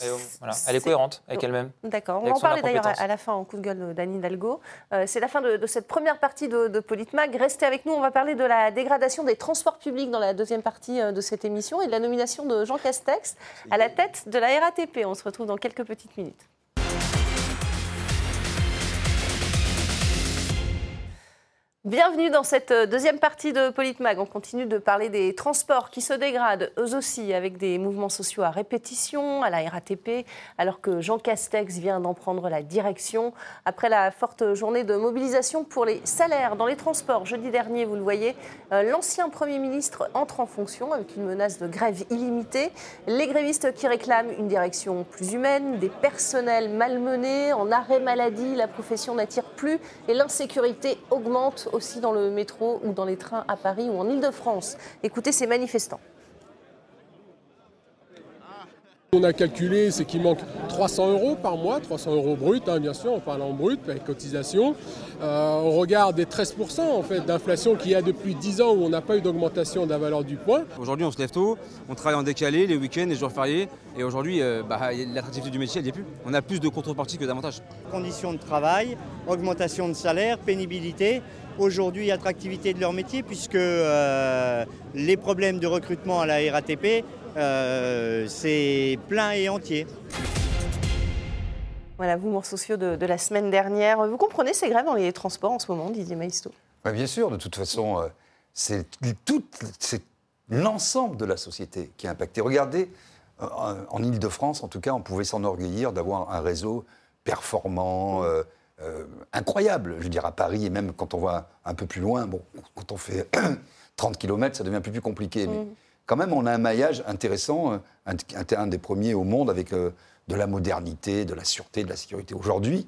Et, euh, voilà, Elle est cohérente avec elle-même. D'accord, on en parler d'ailleurs à, la fin en coup de gueule d'Anne Hidalgo. Euh, c'est la fin de, de cette première partie de, de Politmag. Restez avec nous, on va parler de la dégradation des transports publics dans la deuxième partie de cette émission et de la nomination de Jean Castex à la tête de la RATP. On se retrouve dans quelques petites minutes. Bienvenue dans cette euh, deuxième partie de Politmag. On continue de parler des transports qui se dégradent, eux aussi, avec des mouvements sociaux à répétition, à la RATP, alors que Jean Castex vient d'en prendre la direction. Après la forte journée de mobilisation pour les salaires dans les transports, jeudi dernier, vous le voyez, euh, l'ancien Premier ministre entre en fonction avec une menace de grève illimitée. Les grévistes qui réclament une direction plus humaine, des personnels malmenés, en arrêt maladie, la profession n'attire plus et l'insécurité augmente aussi dans le métro ou dans les trains à Paris ou en Ile-de-France. Écoutez ces manifestants. On a calculé, c'est qu'il manque 300 euros par mois, 300 euros brut, hein, bien sûr, on parle en brut, avec cotisation. Euh, on regarde des 13% en fait, d'inflation qu'il y a depuis 10 ans où on n'a pas eu d'augmentation de la valeur du point. Aujourd'hui, on se lève tôt, on travaille en décalé, les week-ends, les jours fériés, et aujourd'hui, euh, bah, l'attractivité du métier, elle n'y est plus. On a plus de contreparties que d'avantages. Conditions de travail, augmentation de salaire, pénibilité. Aujourd'hui, attractivité de leur métier, puisque euh, les problèmes de recrutement à la RATP, euh, c'est plein et entier. Voilà, mouvements sociaux de, de la semaine dernière. Vous comprenez ces grèves dans les transports en ce moment, Didier Maisto? Ouais, bien sûr, de toute façon, euh, c'est tout- c'est l'ensemble de la société qui est impacté. Regardez, euh, en Ile-de-France, en tout cas, on pouvait s'enorgueillir d'avoir un réseau performant, euh, euh, incroyable. Je veux dire, à Paris, et même quand on va un peu plus loin, bon, quand on fait <coughs> 30 km, ça devient un peu plus compliqué. Mais quand même, on a un maillage intéressant, euh, un, des premiers au monde avec euh, de la modernité, de la sûreté, de la sécurité. Aujourd'hui,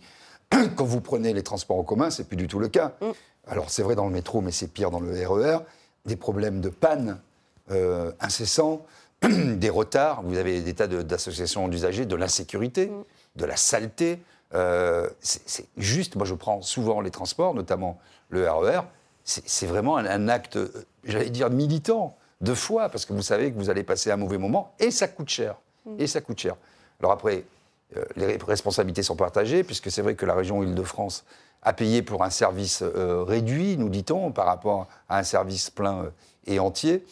<coughs> quand vous prenez les transports en commun, c'est plus du tout le cas. Alors c'est vrai dans le métro, mais c'est pire dans le RER. Des problèmes de panne euh, incessants, <coughs> des retards. Vous avez des tas d'associations d'usagers, de l'insécurité, de la saleté. Euh, c'est juste, moi je prends souvent les transports, notamment le RER. C'est c'est vraiment un, un acte, euh, j'allais dire militant, de foi, parce que vous savez que vous allez passer un mauvais moment et ça coûte cher. Et ça coûte cher. Alors après, euh, les responsabilités sont partagées, puisque c'est vrai que la région Île-de-France a payé pour un service euh, réduit, nous dit-on, par rapport à un service plein et entier.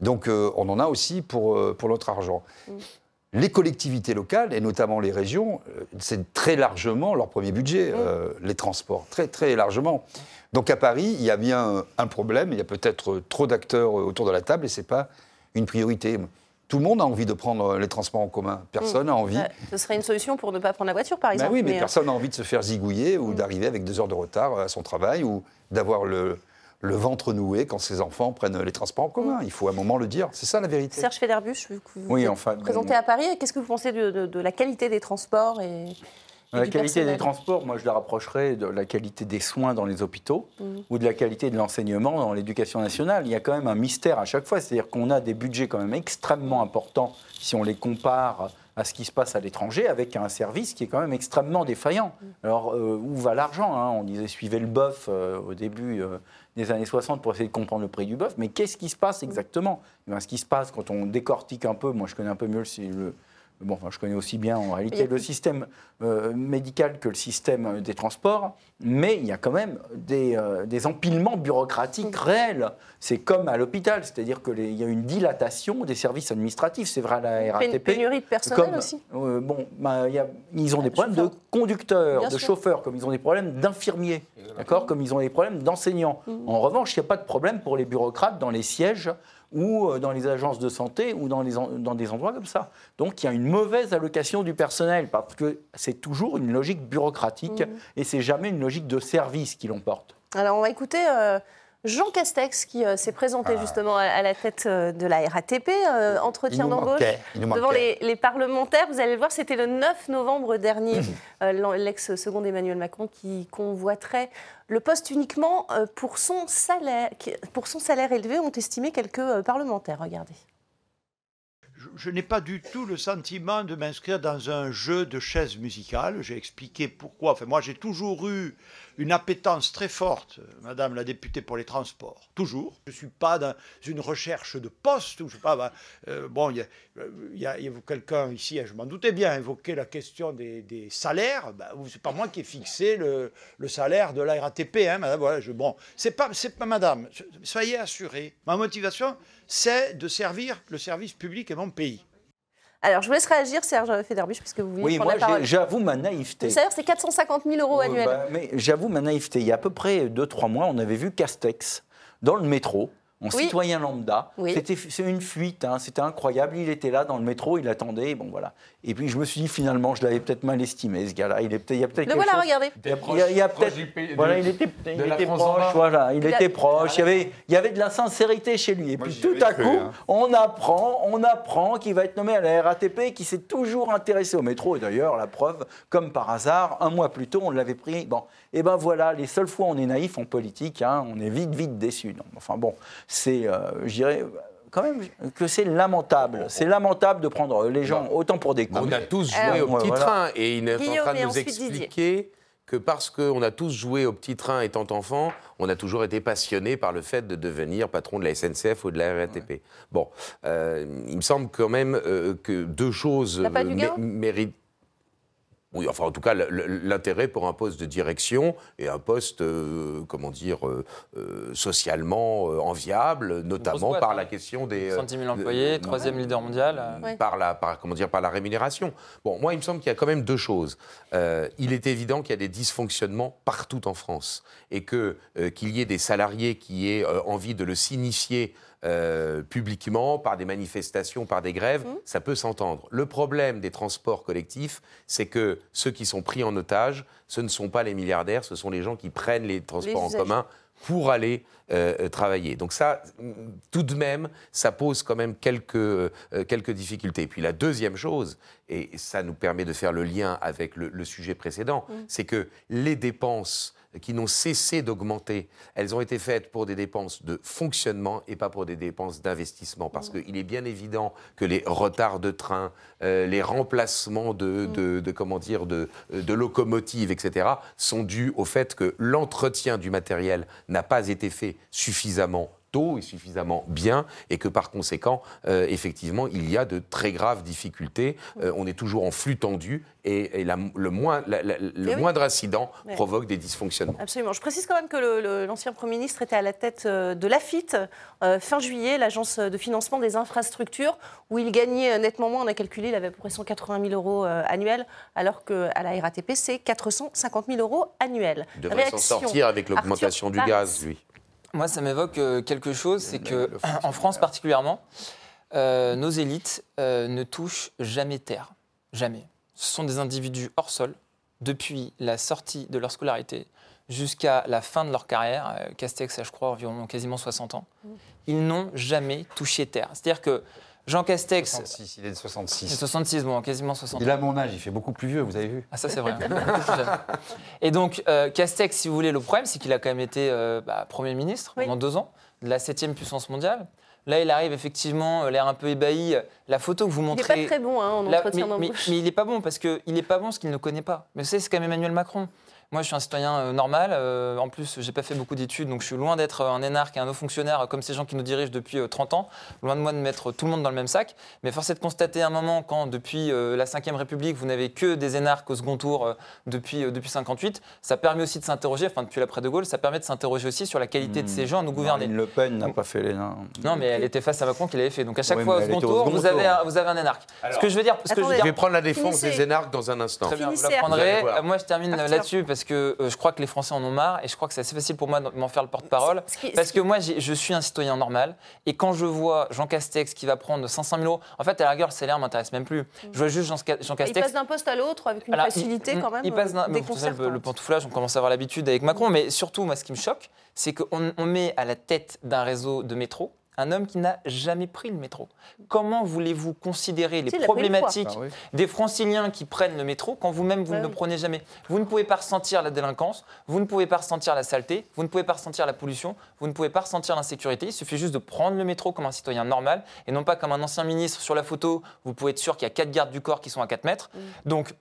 Donc on en a aussi pour, pour notre argent. Les collectivités locales, et notamment les régions, euh, c'est très largement leur premier budget, euh, les transports, très très largement. Donc à Paris, il y a bien un problème, il y a peut-être trop d'acteurs autour de la table, et ce n'est pas une priorité. Tout le monde a envie de prendre les transports en commun. Personne n'a envie. Euh, Ce serait une solution pour ne pas prendre la voiture, par Ben exemple. oui, mais euh, personne n'a envie de se faire zigouiller ou d'arriver avec deux heures de retard à son travail ou d'avoir le, le ventre noué quand ses enfants prennent les transports en commun. Il faut à un moment le dire. C'est ça la vérité. Serge Federbusch, vous vous Oui, enfin, bon. à Paris. Qu'est-ce que vous pensez de, de- de la qualité des transports et, et La qualité des transports, moi je la rapprocherais de la qualité des soins dans les hôpitaux Mhm. ou de la qualité de l'enseignement dans l'éducation nationale. Il y a quand même un mystère à chaque fois, c'est-à-dire qu'on a des budgets quand même extrêmement importants si on les compare à ce qui se passe à l'étranger avec un service qui est quand même extrêmement défaillant. Alors, euh, où va l'argent hein? On disait suivez le bœuf euh, au début euh, des années 60 pour essayer de comprendre le prix du bœuf, mais qu'est-ce qui se passe exactement? Eh ben, Ce qui se passe quand on décortique un peu, moi je connais un peu mieux le, le Bon, enfin, je connais aussi bien en réalité le système euh, médical que le système des transports, mais il y a quand même des, euh, des empilements bureaucratiques réels. C'est comme à l'hôpital, c'est-à-dire qu'il y a une dilatation des services administratifs. C'est vrai à la RATP. Pénurie de personnel comme, aussi Bon, bah, y a, ils ont des problèmes de conducteurs, Bien de sûr. chauffeurs, comme ils ont des problèmes d'infirmiers, d'accord, comme ils ont des problèmes d'enseignants. En revanche, il n'y a pas de problème pour les bureaucrates dans les sièges ou euh, dans les agences de santé ou dans, les dans des endroits comme ça. Donc il y a une mauvaise allocation du personnel parce que c'est toujours une logique bureaucratique et c'est jamais une logique de service qui l'emporte. Alors, on va écouter euh, Jean Castex qui euh, s'est présenté Ah. justement à, à la tête euh, de la RATP, euh, entretien d'embauche devant les, les parlementaires. Vous allez le voir, c'était le 9 novembre dernier, l'en- l'ex-second Emmanuel Macron qui convoiterait le poste uniquement pour son salaire, qui- pour son salaire élevé, ont estimé quelques parlementaires. Regardez. Je, n'ai pas du tout le sentiment de m'inscrire dans un jeu de chaises musicales. J'ai expliqué pourquoi. Enfin, moi, j'ai toujours eu une appétence très forte, Madame la députée pour les transports. Toujours. Je ne suis pas dans une recherche de poste. Je sais pas. bah, euh, bon, il y a, quelqu'un ici, je m'en doutais bien, évoqué la question des, salaires. Bah, c'est pas moi qui ai fixé le, salaire de la RATP. Hein, madame, voilà, bon, c'est pas, pas Madame. Soyez assurée. Ma motivation, c'est de servir le service public et mon pays. Alors, je vous laisse réagir, Serge Federbusch, puisque vous voulez Oui, prendre moi la parole. j'avoue ma naïveté. Salaire, c'est 450 000 euros annuels. bah, mais j'avoue ma naïveté. Il y a à peu près 2-3 mois, on avait vu Castex dans le métro, en Oui. citoyen lambda. Oui. C'était une fuite, hein, c'était incroyable. Il était là dans le métro, il attendait, bon voilà. Et puis je me suis dit finalement, je l'avais peut-être mal estimé ce gars-là. Il est peut-être, il y a peut-être Le quelque voilà, chose- regardez. Il y a, il y a- il y a Proche peut-être, voilà, de- il était, il proche, voilà, il, Il a- était proche. Il y avait, il y avait de la sincérité chez lui. Et puis tout à cru, coup, hein. on apprend, on apprend qu'il va être nommé à la RATP, qui s'est toujours intéressé au métro. Et d'ailleurs, la preuve, comme par hasard, un mois plus tôt, on l'avait pris. Bon, et ben voilà, les seules fois où on est naïf en politique, hein, on est vite, vite déçu. Non, enfin bon, c'est, euh, je dirais. Quand même que c'est lamentable. C'est lamentable de prendre les gens autant pour des cons. On a tous joué Alors- au petit voilà. train et il est Guillaume en train de nous Didier. expliquer que parce qu'on a tous joué au petit train étant enfant, on a toujours été passionné par le fait de devenir patron de la SNCF ou de la RATP. Bon, euh, il me semble quand même euh, que deux choses euh, méritent. Oui, enfin, en tout cas, l'intérêt pour un poste de direction et un poste, euh, comment dire, euh, euh, socialement euh, enviable, notamment boîte, par hein. la question des. euh, 110 000 employés, troisième leader mondial. euh, Ouais. par la, par, comment dire, par la rémunération. Bon, moi, il me semble qu'il y a quand même deux choses. Euh, il est évident qu'il y a des dysfonctionnements partout en France et que euh, qu'il y ait des salariés qui aient euh, envie de le signifier euh, publiquement par des manifestations, par des grèves, ça peut s'entendre. Le problème des transports collectifs, c'est que ceux qui sont pris en otage, ce ne sont pas les milliardaires, ce sont les gens qui prennent les transports en commun pour aller euh, euh, travailler. Donc ça, tout de même, ça pose quand même quelques, euh, quelques difficultés. Et puis la deuxième chose, et ça nous permet de faire le lien avec le, le sujet précédent, c'est que les dépenses qui n'ont cessé d'augmenter, elles ont été faites pour des dépenses de fonctionnement et pas pour des dépenses d'investissement. Parce qu'il est bien évident que les retards de train, euh, les remplacements de, de- de, comment dire, de, de locomotives, etc., sont dus au fait que l'entretien du matériel n'a pas été fait suffisamment tôt et suffisamment bien, et que par conséquent, euh, effectivement, il y a de très graves difficultés. Euh, on est toujours en flux tendu, et, et la- le, moins, la- la- le Eh oui. moindre incident provoque des dysfonctionnements. Absolument. Je précise quand même que l'ancien Premier ministre était à la tête euh, de l'AFIT euh, fin juillet, l'agence de financement des infrastructures, où il gagnait nettement moins. On a calculé, il avait à peu près 180 000 euros annuels, alors qu'à la RATP, c'est 450 000 euros annuels. Il devrait s'en sortir avec l'augmentation du gaz, lui. Moi, ça m'évoque euh, quelque chose, c'est que <laughs> en France particulièrement, euh, nos élites euh, ne touchent jamais terre, jamais. Ce sont des individus hors sol depuis la sortie de leur scolarité jusqu'à la fin de leur carrière. Castex a, je crois, environ quasiment 60 ans. Ils n'ont jamais touché terre. C'est-à-dire que Jean Castex, 66, il est de 66. c'est 66, bon, quasiment 60 Il a mon âge, il fait beaucoup plus vieux, vous avez vu ah, ça, c'est vrai. <laughs> Et donc, euh, Castex, si vous voulez, le problème, c'est qu'il a quand même été euh, bah, Premier ministre Oui. pendant deux ans, de la septième puissance mondiale. Là, il arrive effectivement, euh, l'air un peu ébahi. La photo que vous Il n'est montrez. pas très bon hein, en entretien mais, mais- d'embauche. mais il n'est pas bon parce qu'il n'est pas bon ce qu'il ne connaît pas. Mais vous savez, c'est quand même Emmanuel Macron. Moi, je suis un citoyen euh, normal. euh, en plus, j'ai pas fait beaucoup d'études, donc je suis loin d'être un énarque et un haut fonctionnaire euh, comme ces gens qui nous dirigent depuis euh, 30 ans. Loin de moi de mettre tout le monde dans le même sac. Mais force est de constater un moment quand, depuis euh, la Ve République, vous n'avez que des énarques au second tour euh, depuis, euh, depuis 58, ça permet aussi de s'interroger, enfin depuis l'après de Gaulle, ça permet de s'interroger aussi sur la qualité de ces gens à nous gouverner. Marine Le Pen n'a pas fait les nains. Non, mais elle était face à Macron qui l'avait fait. Donc à chaque Oui, fois, au second au tour, second vous avez, un, vous avez un énarque. ce que je veux dire, ce que je veux Je dire, vais prendre la défense Finissez. des énarques dans un instant. Très bien, vous la prendrez. Euh, Moi, je termine là-dessus parce que euh, je crois que les Français en ont marre et je crois que c'est assez facile pour moi de m'en faire le porte-parole. Parce que moi, je suis un citoyen normal et quand je vois Jean Castex qui va prendre 500 000 euros, en fait, à la rigueur, le salaire m'intéresse même plus. Je vois juste Jean, Jean Il Castex. passe d'un poste à l'autre avec une Alors, facilité il- quand même Il passe d'un- euh, mais savez, le, le pantouflage, on commence à avoir l'habitude avec Macron, mais surtout, moi, ce qui me choque, c'est qu'on on met à la tête d'un réseau de métro un homme qui n'a jamais pris le métro. Comment voulez-vous considérer les problématiques Ah oui. des franciliens qui prennent le métro quand vous-même vous ne le oui. prenez jamais? Vous ne pouvez pas ressentir la délinquance, vous ne pouvez pas ressentir la saleté, vous ne pouvez pas ressentir la pollution, vous ne pouvez pas ressentir l'insécurité. Il suffit juste de prendre le métro comme un citoyen normal et non pas comme un ancien ministre sur la photo. Vous pouvez être sûr qu'il y a quatre gardes du corps qui sont à 4 mètres. Donc,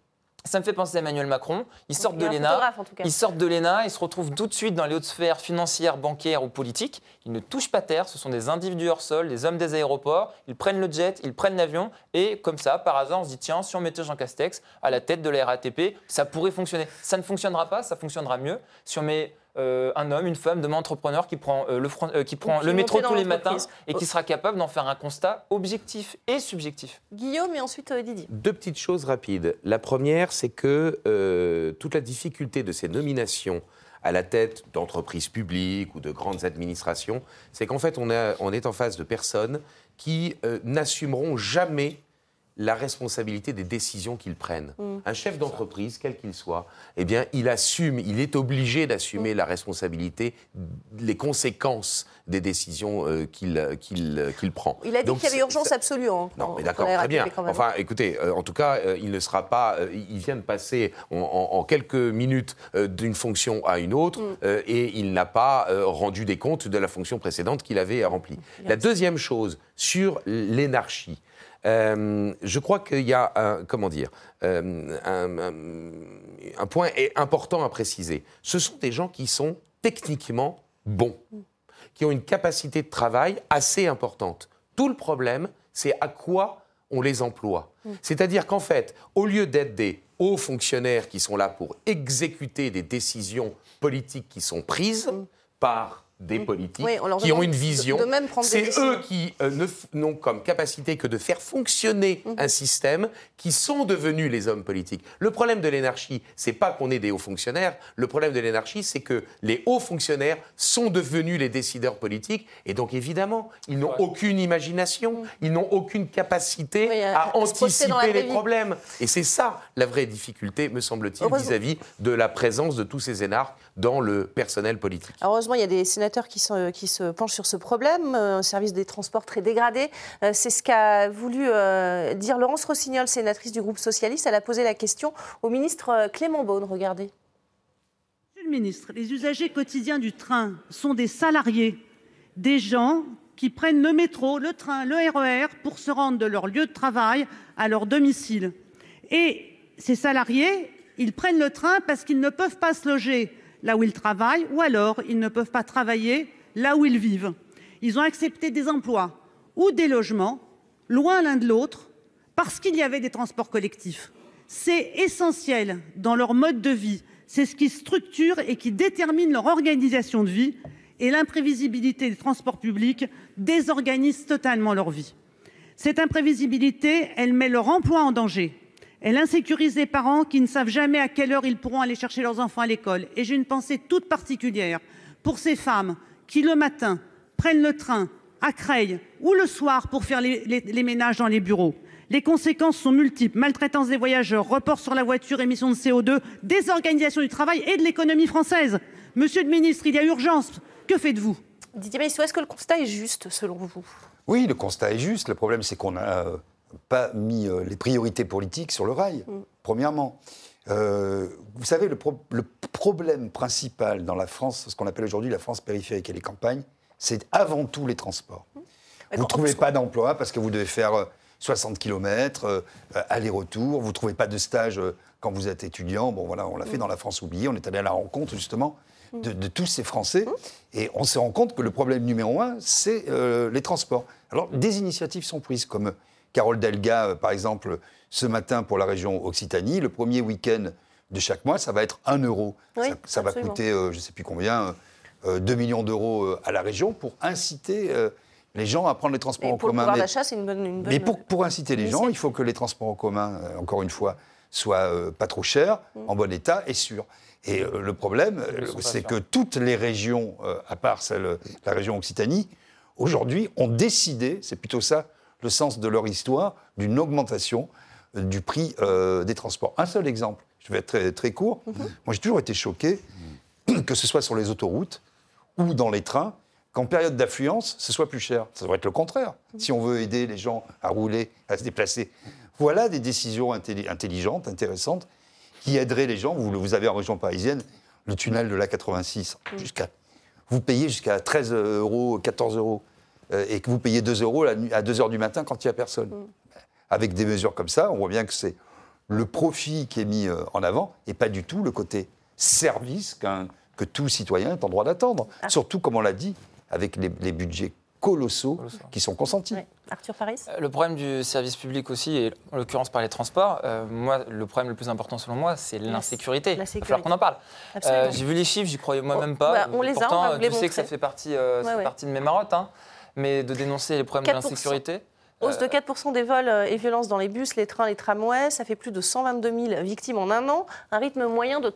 ça me fait penser à Emmanuel Macron. Ils sortent de l'ENA. Ils sortent de l'ENA, ils se retrouvent tout de suite dans les hautes sphères financières, bancaires ou politiques. Ils ne touchent pas terre, ce sont des individus hors sol, des hommes des aéroports. Ils prennent le jet, ils prennent l'avion et comme ça, par hasard, on se dit tiens, si on mettait Jean Castex à la tête de la RATP, ça pourrait fonctionner. Ça ne fonctionnera pas, ça fonctionnera mieux si on met euh, un homme, une femme, demain entrepreneur qui prend, euh, le, euh, qui prend qui le est métro tous les matins et qui sera capable d'en faire un constat objectif et subjectif. Guillaume et ensuite euh, Didier. Deux petites choses rapides. La première, c'est que euh, toute la difficulté de ces nominations à la tête d'entreprises publiques ou de grandes administrations, c'est qu'en fait, on, a- on est en face de personnes qui euh, n'assumeront jamais la responsabilité des décisions qu'ils prennent. Mm. Un chef d'entreprise, quel qu'il soit, eh bien, il assume, il est obligé d'assumer Mm. la responsabilité, les conséquences des décisions euh, qu'il qu'il- qu'il prend. Il a dit qu'il y avait urgence absolue. en- non, en- mais d'accord, très bien. Enfin, écoutez, euh, en tout cas, euh, il ne sera pas. euh, il vient de passer en, quelques minutes euh, d'une fonction à une autre Mm. euh, et il n'a pas euh, rendu des comptes de la fonction précédente qu'il avait remplie. La deuxième chose, sur l'énarchie. Euh, je crois qu'il y a un, comment dire, euh, un, un- un point important à préciser. Ce sont des gens qui sont techniquement bons qui ont une capacité de travail assez importante. Tout le problème, c'est à quoi on les emploie. C'est-à-dire qu'en fait, au lieu d'être des hauts fonctionnaires qui sont là pour exécuter des décisions politiques qui sont prises par des politiques Oui, on leur qui ont une vision, c'est eux qui euh, n'ont comme capacité que de faire fonctionner Mhm. un système qui sont devenus les hommes politiques. Le problème de l'énarchie, c'est pas qu'on ait des hauts fonctionnaires. Le problème de l'énarchie, c'est que les hauts fonctionnaires sont devenus les décideurs politiques et donc évidemment, ils n'ont aucune imagination, ils n'ont aucune capacité Mhm. Oui, à- à anticiper les problèmes. Et c'est ça la vraie difficulté, me semble-t-il, vis-à-vis de la présence de tous ces énarques dans le personnel politique. Alors, Heureusement, il y a des sénateurs qui, sont- qui se penchent sur ce problème, euh, un service des transports très dégradé. Euh, C'est ce qu'a voulu euh, dire Laurence Rossignol, sénatrice du groupe socialiste. Elle a posé la question au ministre euh, Clément Beaune. Regardez. Monsieur le ministre, les usagers quotidiens du train sont des salariés, des gens qui prennent le métro, le train, le RER pour se rendre de leur lieu de travail à leur domicile. Et ces salariés, ils prennent le train parce qu'ils ne peuvent pas se loger là où ils travaillent ou alors ils ne peuvent pas travailler là où ils vivent. Ils ont accepté des emplois ou des logements loin l'un de l'autre parce qu'il y avait des transports collectifs. C'est essentiel dans leur mode de vie. C'est ce qui structure et qui détermine leur organisation de vie. Et l'imprévisibilité des transports publics désorganise totalement leur vie. Cette imprévisibilité, elle met leur emploi en danger. Elle insécurise les parents qui ne savent jamais à quelle heure ils pourront aller chercher leurs enfants à l'école. Et j'ai une pensée toute particulière pour ces femmes qui, le matin, prennent le train à Creil ou le soir pour faire les, les- les ménages dans les bureaux. Les conséquences sont multiples. Maltraitance des voyageurs, report sur la voiture, émissions de CO2, désorganisation du travail et de l'économie française. Monsieur le ministre, il y a urgence. Que faites-vous? Didier est-ce que le constat est juste selon vous? Oui, le constat est juste. Le problème, c'est qu'on n'a euh, pas mis euh, les priorités politiques sur le rail, Mm. premièrement. Euh, vous savez, le, pro- le problème principal dans la France, ce qu'on appelle aujourd'hui la France périphérique et les campagnes, c'est avant tout les transports. Vous ne trouvez pas d'emploi parce que vous devez faire euh, 60 km, euh, aller-retour. Vous ne trouvez pas de stage quand vous êtes étudiant. Bon, voilà, on l'a fait dans la France oubliée. On est allé à la rencontre, justement, de, de tous ces Français. Et on se rend compte que le problème numéro un, c'est euh, les transports. Alors, des initiatives sont prises, comme Carole Delga, euh, par exemple, ce matin pour la région Occitanie. Le premier week-end de chaque mois, ça va être 1 euro. Oui, ça, ça va coûter, euh, je ne sais plus combien, euh, 2 millions d'euros euh, à la région pour inciter euh, les gens à prendre les transports Et en pour le commun. pouvoir d'achat, c'est une bonne, une bonne- mais pour, pour inciter les gens, il faut que les transports en commun, euh, encore une fois, soient euh, pas trop chers, Mm. en bon état et sûrs. Et euh, le problème, euh, c'est que toutes les régions, euh, à part celle, euh, la région Occitanie, aujourd'hui ont décidé, c'est plutôt ça le sens de leur histoire, d'une augmentation euh, du prix euh, des transports. Un seul exemple, je vais être très, très court. Mhm. Moi, j'ai toujours été choqué, <clears throat> que ce soit sur les autoroutes ou dans les trains, qu'en période d'affluence, ce soit plus cher. Ça devrait être le contraire, si on veut aider les gens à rouler, à se déplacer. Voilà des décisions intelli- intelligentes, intéressantes, qui aideraient les gens. Vous, vous avez en région parisienne le tunnel de la 86, jusqu'à, vous payez jusqu'à 13 euros, 14 euros, et que vous payez 2 euros la nuit- à 2 heures du matin quand il n'y a personne. Avec des mesures comme ça, on voit bien que c'est le profit qui est mis euh, en avant et pas du tout le côté service qu'un- que tout citoyen est en droit d'attendre. Surtout, comme on l'a dit, avec les, les budgets colossaux qui sont consentis. Arthur Paris Euh, Le problème du service public aussi, et en l'occurrence par les transports, euh, moi, le problème le plus important selon moi, c'est l'insécurité. Il va falloir qu'on en parle. Euh, J'ai vu les chiffres, j'y croyais moi-même Oh, pas. bah, on les a, on Pourtant, va vous les je sais que ça fait partie, euh, ça Ouais, fait ouais. partie de mes marottes, hein, mais de dénoncer les problèmes de 4%. l'insécurité. Hausse de 4% des vols euh, et violences dans les bus, les trains, les tramways. Ça fait plus de 122 000 victimes en un an. Un rythme moyen de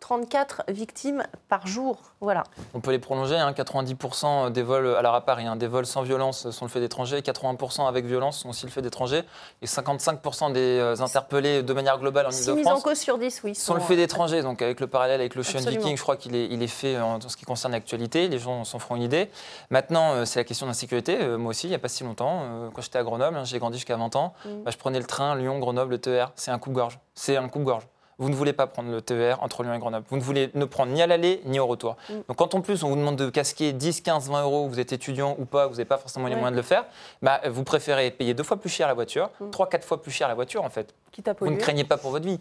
334 victimes par jour. Voilà. On peut les prolonger, hein, 90% des vols à la à Paris, hein, des vols sans violence sont le fait d'étrangers, 80% avec violence sont aussi le fait d'étrangers, et 55% des euh, interpellés de manière globale en 6 mises en Ile-de-France cause sur 10, oui. sont le sont, fait euh, d'étrangers, donc avec le parallèle avec l'Ocean. Viking, je crois qu'il est, il est fait en ce qui concerne l'actualité, les gens s'en feront une idée. Maintenant, euh, c'est la question d'insécurité. Euh, moi aussi, il n'y a pas si longtemps, euh, quand j'étais à Grenoble, hein, j'ai grandi jusqu'à 20 ans, Mm. bah, je prenais le train Lyon-Grenoble, le TER, c'est un coupe-gorge. C'est un coupe-gorge. Vous ne voulez pas prendre le TER entre Lyon et Grenoble. Vous ne voulez ne prendre ni à l'aller ni au retour. Mm. Donc quand en plus on vous demande de casquer 10, 15, 20 euros, vous êtes étudiant ou pas, vous n'avez pas forcément les Ouais. moyens de le faire, bah, vous préférez payer deux fois plus cher la voiture, Mm. trois, quatre fois plus cher la voiture en fait. Vous ne craignez pas pour votre vie.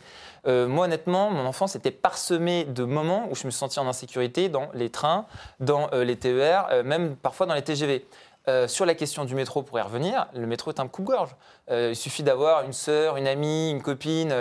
Euh, moi, honnêtement, mon enfance était parsemée de moments où je me sentais en insécurité dans les trains, dans euh, les TER, euh, même parfois dans les TGV. Euh, sur la question du métro, pour y revenir, le métro est un coupe-gorge. Euh, il suffit d'avoir une sœur, une amie, une copine.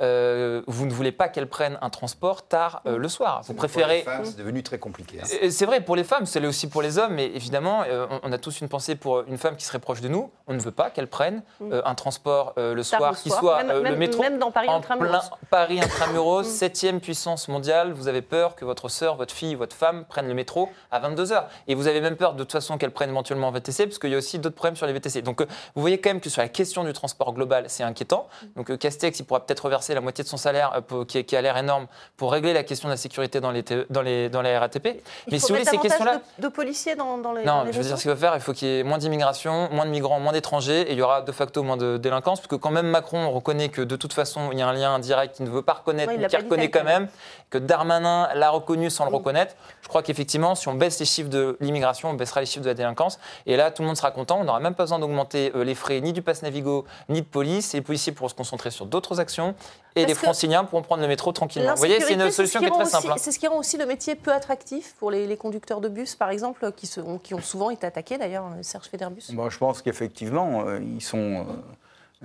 Euh, euh, vous ne voulez pas qu'elle prenne un transport tard euh, le soir. Vous préférez. Pour les femmes, c'est devenu très compliqué. hein. Et C'est vrai pour les femmes, c'est aussi pour les hommes, mais évidemment, euh, on- on a tous une pensée pour une femme qui serait proche de nous. On ne veut pas qu'elle prenne euh, un transport euh, le Tard soir qui soit même- euh, le même- métro. même dans Paris en intramuros. plein Paris intramuros, septième puissance mondiale. Vous avez peur que votre sœur, votre fille, votre femme prenne le métro à 22 h Et vous avez même peur de toute façon qu'elle prenne éventuellement un VTC, parce qu'il y a aussi d'autres problèmes sur les VTC. Donc euh, vous voyez quand même que sur la question du transport global, c'est inquiétant. Donc euh, Castex, il pourra peut-être reverser la moitié de son salaire, euh, pour- qui, qui a l'air énorme, pour régler la question de la sécurité dans les, TE dans les, dans les RATP. Il Mais faut si vous voulez, ces questions-là. de, de policiers dans, dans les. dans Non, les je veux dire, ce qu'il faut faire, il faut qu'il y ait moins d'immigration, moins de migrants, moins d'étrangers, et il y aura de facto moins de délinquance, parce que quand même Macron reconnaît que de toute façon, il y a un lien indirect qu'il ne veut pas reconnaître, Ouais, mais l'a qui pas dit reconnaît quand même, que Darmanin l'a reconnu sans le reconnaître. Je crois qu'effectivement, si on baisse les chiffres de l'immigration, on baissera les chiffres de la délinquance, et là, tout le monde sera content, on n'aura même pas besoin d'augmenter euh, les frais ni du pass Navigo, ni de police, et les policiers pourront se concentrer sur d'autres actions, et Parce les franciliens pourront prendre le métro tranquillement. Vous voyez, c'est une solution ce qui est très rend simple. aussi- hein. C'est ce qui rend aussi le métier peu attractif pour les, les conducteurs de bus, par exemple, qui, se- ont- qui ont souvent été attaqués d'ailleurs, Serge Federbus. Bon, je pense qu'effectivement, euh, ils sont. euh,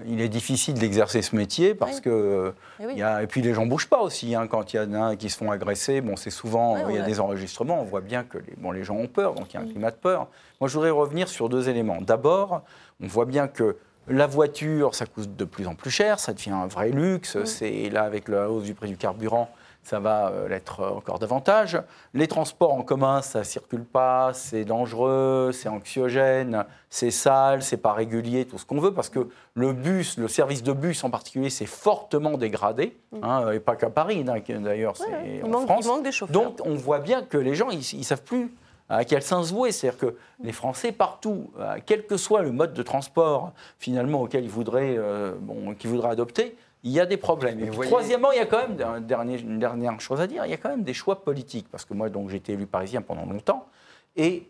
il est difficile d'exercer ce métier parce Oui. que Eh oui. il y a, et puis les gens bougent pas aussi hein, quand il y en a qui se font agresser. Bon, c'est souvent Ouais, il y a ouais. des enregistrements. On voit bien que les, bon, les gens ont peur, donc il y a un climat de peur. Moi, je voudrais revenir sur deux éléments. D'abord, on voit bien que la voiture, ça coûte de plus en plus cher, ça devient un vrai luxe. C'est là avec la hausse du prix du carburant. Ça va euh, l'être encore davantage. Les transports en commun, ça circule pas, c'est dangereux, c'est anxiogène, c'est sale, c'est pas régulier, tout ce qu'on veut, parce que le bus, le service de bus en particulier, c'est fortement dégradé, hein, et pas qu'à Paris, d'ailleurs, c'est en manque- France. il manque des chauffeurs. Donc on voit bien que les gens, ils, ils savent plus à quel sens vouer. C'est-à-dire que les Français, partout, euh, quel que soit le mode de transport finalement auquel ils voudraient, euh, bon, qu'ils voudraient adopter, il y a des problèmes. Et puis, voyez- troisièmement, il y a quand même un dernier- une dernière chose à dire, il y a quand même des choix politiques. Parce que moi, donc, j'ai été élu parisien pendant longtemps. Et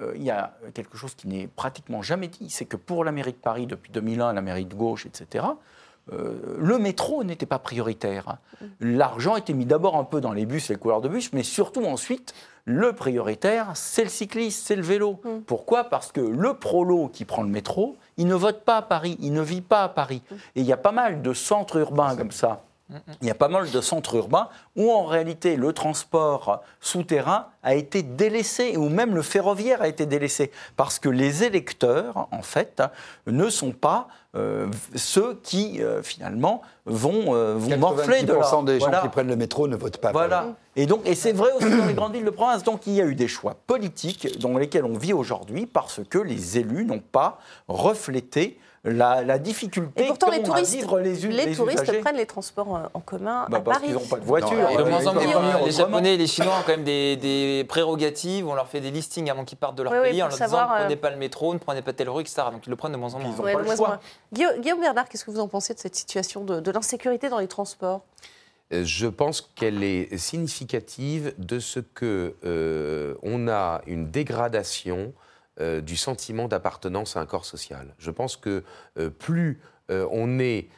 euh, il y a quelque chose qui n'est pratiquement jamais dit, c'est que pour la mairie de Paris, depuis 2001, la mairie de gauche, etc., euh, le métro n'était pas prioritaire. L'argent était mis d'abord un peu dans les bus, les couleurs de bus, mais surtout ensuite, le prioritaire, c'est le cycliste, c'est le vélo. Pourquoi? Parce que le prolo qui prend le métro, il ne vote pas à Paris, il ne vit pas à Paris. Et il y a pas mal de centres urbains comme ça. Il y a pas mal de centres urbains où en réalité le transport souterrain a été délaissé, ou même le ferroviaire a été délaissé, parce que les électeurs, en fait, ne sont pas euh, ceux qui, euh, finalement, vont, euh, vont morfler de leur... des Voilà. gens qui prennent le métro ne votent pas. Voilà. Et donc, et c'est vrai aussi dans les grandes villes de province. Donc, il y a eu des choix politiques dans lesquels on vit aujourd'hui parce que les élus n'ont pas reflété la, la difficulté Et pourtant, les touristes, vivre les, u- les les touristes usagers. prennent les transports euh, en commun Bah, à parce Paris. qu'ils n'ont pas de voiture. Et de moins en ils peuvent moins, pas venir les. Japonais et les Chinois ont quand même des, des prérogatives, on leur fait des listings avant qu'ils partent de leur Oui, oui, pays en leur savoir, disant ne prenez euh, pas le métro, ne prenez pas telle rue, etc. Donc ils le prennent de moins en moins. Ouais, de moins en moins. Guillaume, Guillaume Bernard, qu'est-ce que vous en pensez de cette situation de, de l'insécurité dans les transports? Euh, Je pense qu'elle est significative de ce que euh, on a une dégradation euh, du sentiment d'appartenance à un corps social. Je pense que euh, plus euh, on est,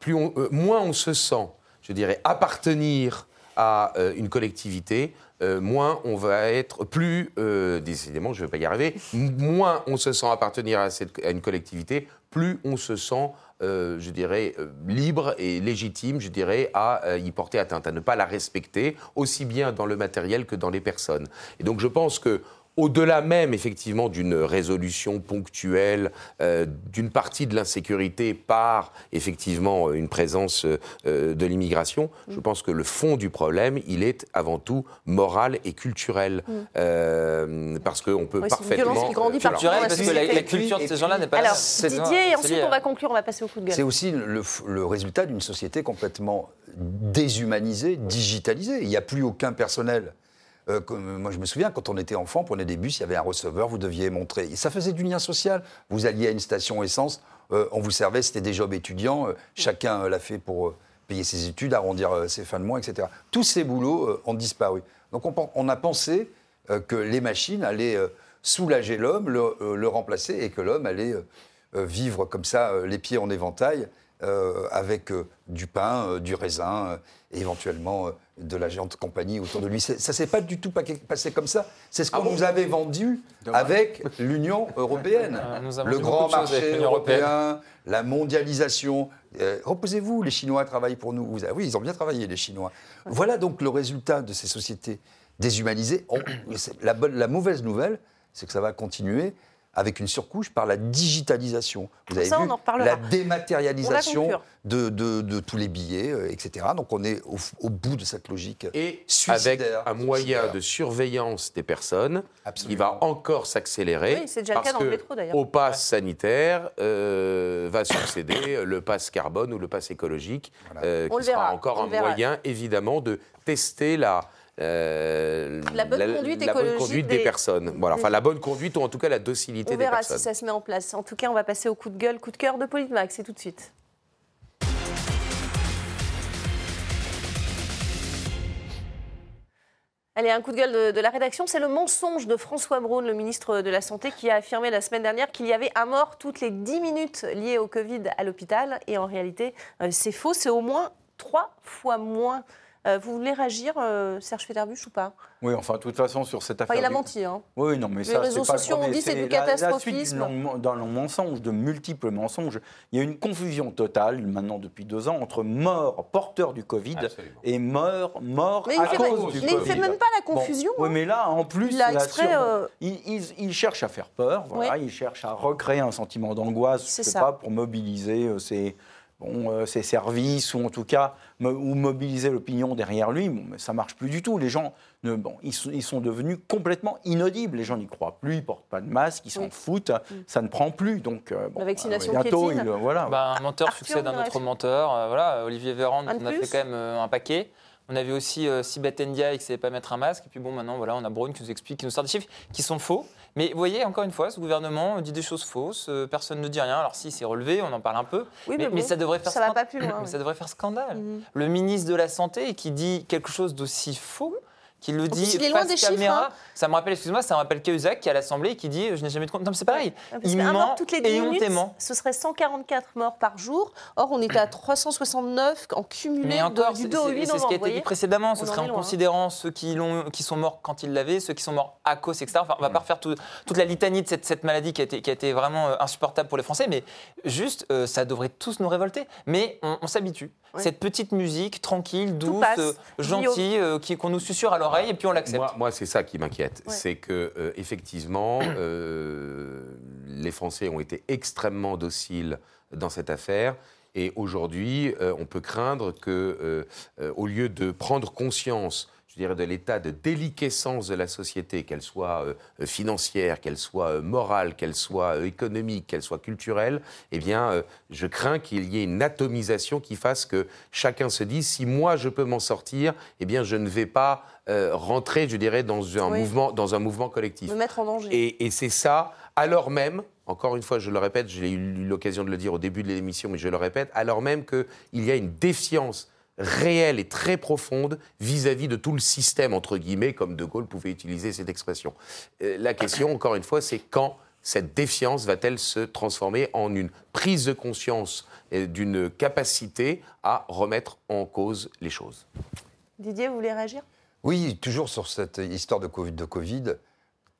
plus moins on se sent, je dirais, appartenir à une collectivité, moins on va être, plus, décidément, je ne vais pas y arriver, moins on se sent appartenir à, cette- à une collectivité, plus on se sent, je dirais, libre et légitime, je dirais, à y porter atteinte, à ne pas la respecter, aussi bien dans le matériel que dans les personnes. Et donc je pense que au-delà même, effectivement, d'une résolution ponctuelle euh, d'une partie de l'insécurité par, effectivement, une présence euh, de l'immigration, je pense que le fond du problème, il est avant tout moral et culturel. Mm. Euh, parce qu'on peut Oui, c'est une parfaitement... violence qui grandit euh, la parce que la, culture de ces gens-là n'est pas Alors, c'est- Didier, et ensuite on va conclure, on va passer au coup de gueule. C'est aussi le résultat d'une société complètement déshumanisée, digitalisée. Il n'y a plus aucun personnel. Euh, comme- moi, je me souviens, quand on était enfant, on prenait des bus, il y avait un receveur, vous deviez montrer. Et ça faisait du lien social. Vous alliez à une station essence, euh, on vous servait, c'était des jobs étudiants. euh, chacun euh, l'a fait pour euh, payer ses études, arrondir euh, ses fins de mois, etc. Tous ces boulots euh, ont disparu. Donc on, a pensé euh, que les machines allaient euh, soulager l'homme, le, euh, le remplacer, et que l'homme allait euh, euh, vivre comme ça, euh, les pieds en éventail, euh, avec euh, du pain, euh, du raisin, euh, et éventuellement euh, de la géante compagnie autour de lui. Ça ne s'est pas du tout pa- passé comme ça. C'est ce qu'on nous avait vendu avec <laughs> l'Union européenne. Ah, Le grand marché européen, la mondialisation. Euh, Reposez-vous, les Chinois travaillent pour nous. Vous- ah oui, ils ont bien travaillé, les Chinois. Voilà donc le résultat de ces sociétés déshumanisées. On- c'est- la, bonne, la mauvaise nouvelle, c'est que ça va continuer avec une surcouche par la digitalisation. Vous avez Ça, on vu en reparlera. la On dématérialisation de, de- de tous les billets, euh, etc. Donc on est au, au bout de cette logique Et avec un moyen suicidaire. de surveillance des personnes qui va encore s'accélérer. Oui, c'est déjà le cas dans le métro, d'ailleurs. Au pass sanitaire euh, va succéder <coughs> le pass carbone ou le pass écologique, euh, On qui le sera verra, encore on un verra. moyen, évidemment, de tester la. Euh, La bonne conduite la bonne écologique conduite des, des- personnes. Voilà, enfin la bonne conduite ou en tout cas la docilité On des verra personnes. si ça se met en place. En tout cas, on va passer au coup de gueule, coup de cœur de Politmax, c'est tout de suite. Allez, un coup de gueule de, de la rédaction, c'est le mensonge de François Braun, le ministre de la Santé, qui a affirmé la semaine dernière qu'il y avait un mort toutes les 10 minutes lié au Covid à l'hôpital. Et en réalité, euh, c'est faux, c'est au moins trois fois moins. Euh, vous voulez réagir, euh, Serge Federbuch, ou pas? Oui, enfin, de toute façon, sur cette affaire. Enfin, il a menti, hein. Oui, non, mais Les ça, réseaux c'est pas sociaux ont dit c'est du la- la suite catastrophisme. du long- Dans le mensonge, de multiples mensonges, il y a une confusion totale, maintenant depuis deux ans, entre mort porteur du Covid et mort, mort Mais il à fait cause pas- du mais il Covid. fait même pas la Bon, confusion, oui, hein. mais là, en plus, Il a la exprès, sur- euh, il, il- il cherche à faire peur, voilà, il cherche à recréer un sentiment d'angoisse, je C'est sais ça. pas, pour mobiliser euh, ses, bon, euh, ses services, ou en tout cas, ou mobiliser l'opinion derrière lui. Bon, mais ça marche plus du tout. Les gens, ne, bon, ils, sont, ils sont devenus complètement inaudibles. Les gens n'y croient plus, ils portent pas de masque, ils s'en Oui. foutent, ça ne prend plus. Donc, euh, bon, La vaccination euh, bientôt, il, euh, voilà. Bah, un menteur Arthur, succède à un autre menteur. Euh, voilà, Olivier Véran, on a fait quand même euh, un paquet. On avait aussi euh, Sibeth Ndiaye qui ne savait pas mettre un masque. Et puis bon, maintenant, voilà, on a Braun qui nous explique, qui nous sort des chiffres qui sont faux. Mais vous voyez, encore une fois, ce gouvernement dit des choses fausses. euh, personne ne dit rien. Alors si, c'est relevé, on en parle un peu. Oui, mais, mais bon, ça devrait faire ça va scan- pas plus loin, Mais <clears throat> oui. ça devrait faire scandale. Mhm. Le ministre de la Santé qui dit quelque chose d'aussi faux. Qui le dit plus, il est loin face des chiffres, caméra. hein. Ça me rappelle, excuse-moi, ça me rappelle Cahuzac qui à l'Assemblée qui dit je n'ai jamais de compte. Non, mais c'est pareil. Parce il ment mort toutes les 10 et minutes, hontément. ce serait 144 morts par jour. Or, on était à <clears throat> 369 en cumulé Mais de- encore, du c'est 2 au c'est- 8 c'est ce qui a été dit précédemment. Ce On serait est en loin. considérant ceux qui, sont morts quand ils l'avaient, ceux qui sont morts à cause, etc. Enfin, on va pas refaire tout- toute la litanie de cette, cette maladie qui a, été, qui a été vraiment euh, insupportable pour les Français, mais juste, euh, ça devrait tous nous révolter. Mais on, on s'habitue. Cette petite musique tranquille, douce, passe. euh, gentille, euh, qui- qu'on nous susurre à l'oreille et puis on l'accepte. Moi, moi, c'est ça qui m'inquiète. Ouais. C'est que, euh, effectivement, euh, les Français ont été extrêmement dociles dans cette affaire. Et aujourd'hui, euh, on peut craindre que, euh, euh, au lieu de prendre conscience, je dirais, de l'état de déliquescence de la société, qu'elle soit euh, financière, qu'elle soit euh, morale, qu'elle soit euh, économique, qu'elle soit culturelle, eh bien, je crains qu'il y ait une atomisation qui fasse que chacun se dise si moi je peux m'en sortir, eh bien, je ne vais pas rentrer, je dirais, dans un Oui. mouvement, dans un mouvement collectif. Me mettre en danger. Et, et c'est ça, alors même, encore une fois, je le répète, j'ai eu l'occasion de le dire au début de l'émission, mais je le répète, alors même qu'il y a une défiance réelle et très profonde vis-à-vis de tout le système, entre guillemets, comme De Gaulle pouvait utiliser cette expression. Euh, la question, encore une fois, c'est quand cette défiance va-t-elle se transformer en une prise de conscience et d'une capacité à remettre en cause les choses? Didier, vous voulez réagir? Oui, toujours sur cette histoire de Covid. De COVID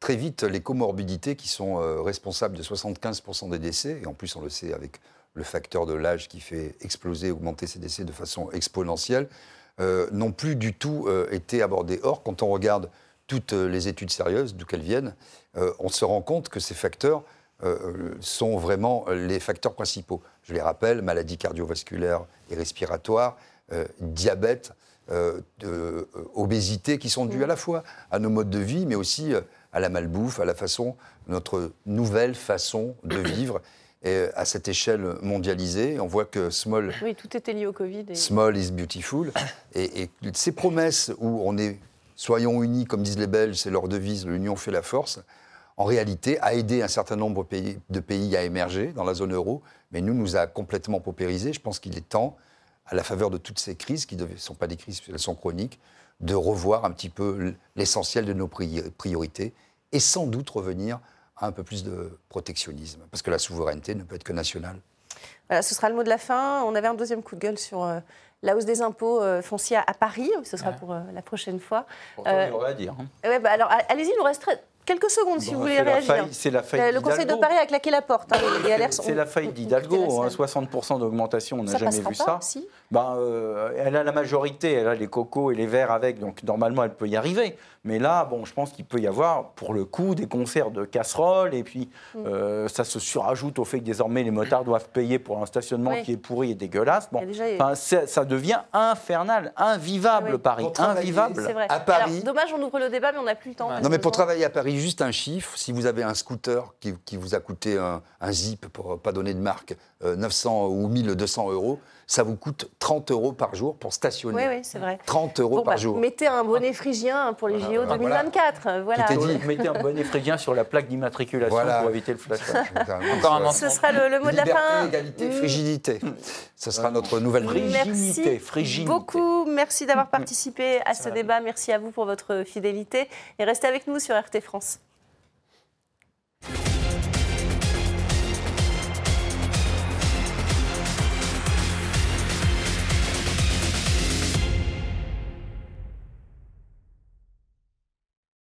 très vite, les comorbidités qui sont euh, responsables de 75% des décès, et en plus on le sait avec le facteur de l'âge qui fait exploser, augmenter ces décès de façon exponentielle, euh, n'ont plus du tout euh, été abordées. Or, quand on regarde toutes les études sérieuses, d'où qu'elles viennent, euh, on se rend compte que ces facteurs sont vraiment les facteurs principaux. Je les rappelle, maladies cardiovasculaires et respiratoires, diabète, obésité, qui sont dues à la fois à nos modes de vie, mais aussi à la malbouffe, à la façon, notre nouvelle façon de vivre. Et à cette échelle mondialisée, on voit que Small Oui, tout était lié au Covid. et- Small is beautiful. Et, et ces promesses où on est soyons unis, comme disent les Belges, c'est leur devise, l'union fait la force, en réalité a aidé un certain nombre pays- de pays à émerger dans la zone euro, mais nous, nous a complètement paupérisés. Je pense qu'il est temps, à la faveur de toutes ces crises, qui ne sont pas des crises, elles sont chroniques, de revoir un petit peu l'essentiel de nos pri- priorités et sans doute revenir à un peu plus de protectionnisme, parce que la souveraineté ne peut être que nationale. Voilà, ce sera le mot de la fin. On avait un deuxième coup de gueule sur euh, la hausse des impôts euh, fonciers à, à Paris. Ce sera pour euh, la prochaine fois. Pourtant, il y aurait à dire. hein. ouais, bah alors, a- allez-y, il nous reste quelques secondes si vous voulez réagir. c'est la faille Euh, le Conseil de. Paris a claqué la porte. hein, C'est la ont d'Hidalgo, quitté la hein, salle. 60% d'augmentation, on n'a jamais vu pas, ça. si Ben, euh, elle a la majorité, elle a les cocos et les verts avec, donc normalement elle peut y arriver. Mais là, bon, je pense qu'il peut y avoir, pour le coup, des concerts de casseroles, et puis Mm. euh, ça se surajoute au fait que désormais les motards doivent payer pour un stationnement Oui. qui est pourri et dégueulasse. Bon, déjà- ça, ça devient infernal, invivable Oui. Paris, Pour invivable. C'est vrai. À Paris- Alors, dommage, on ouvre le débat, mais on n'a plus le temps. Non, mais pour travailler à Paris, juste un chiffre, si vous avez un scooter qui, qui vous a coûté un, un zip, pour pas donner de marque, euh, 900 ou 1200 euros, ça vous coûte 30 euros par jour pour stationner. Oui, oui, c'est vrai. 30 euros Bon, par bah, jour. Mettez un bonnet phrygien pour les JO voilà. 2024. euh, Voilà. Tout est dit. Mettez un bonnet phrygien sur la plaque d'immatriculation Voilà. pour éviter le flashback. <laughs> Encore un Ce sera le, le mot de la fin. égalité, Mm. frigidité. Ce sera notre nouvelle Frigidité, Merci frigidité. beaucoup. Merci d'avoir participé à ce débat. Merci à vous pour votre fidélité. Et restez avec nous sur RT France.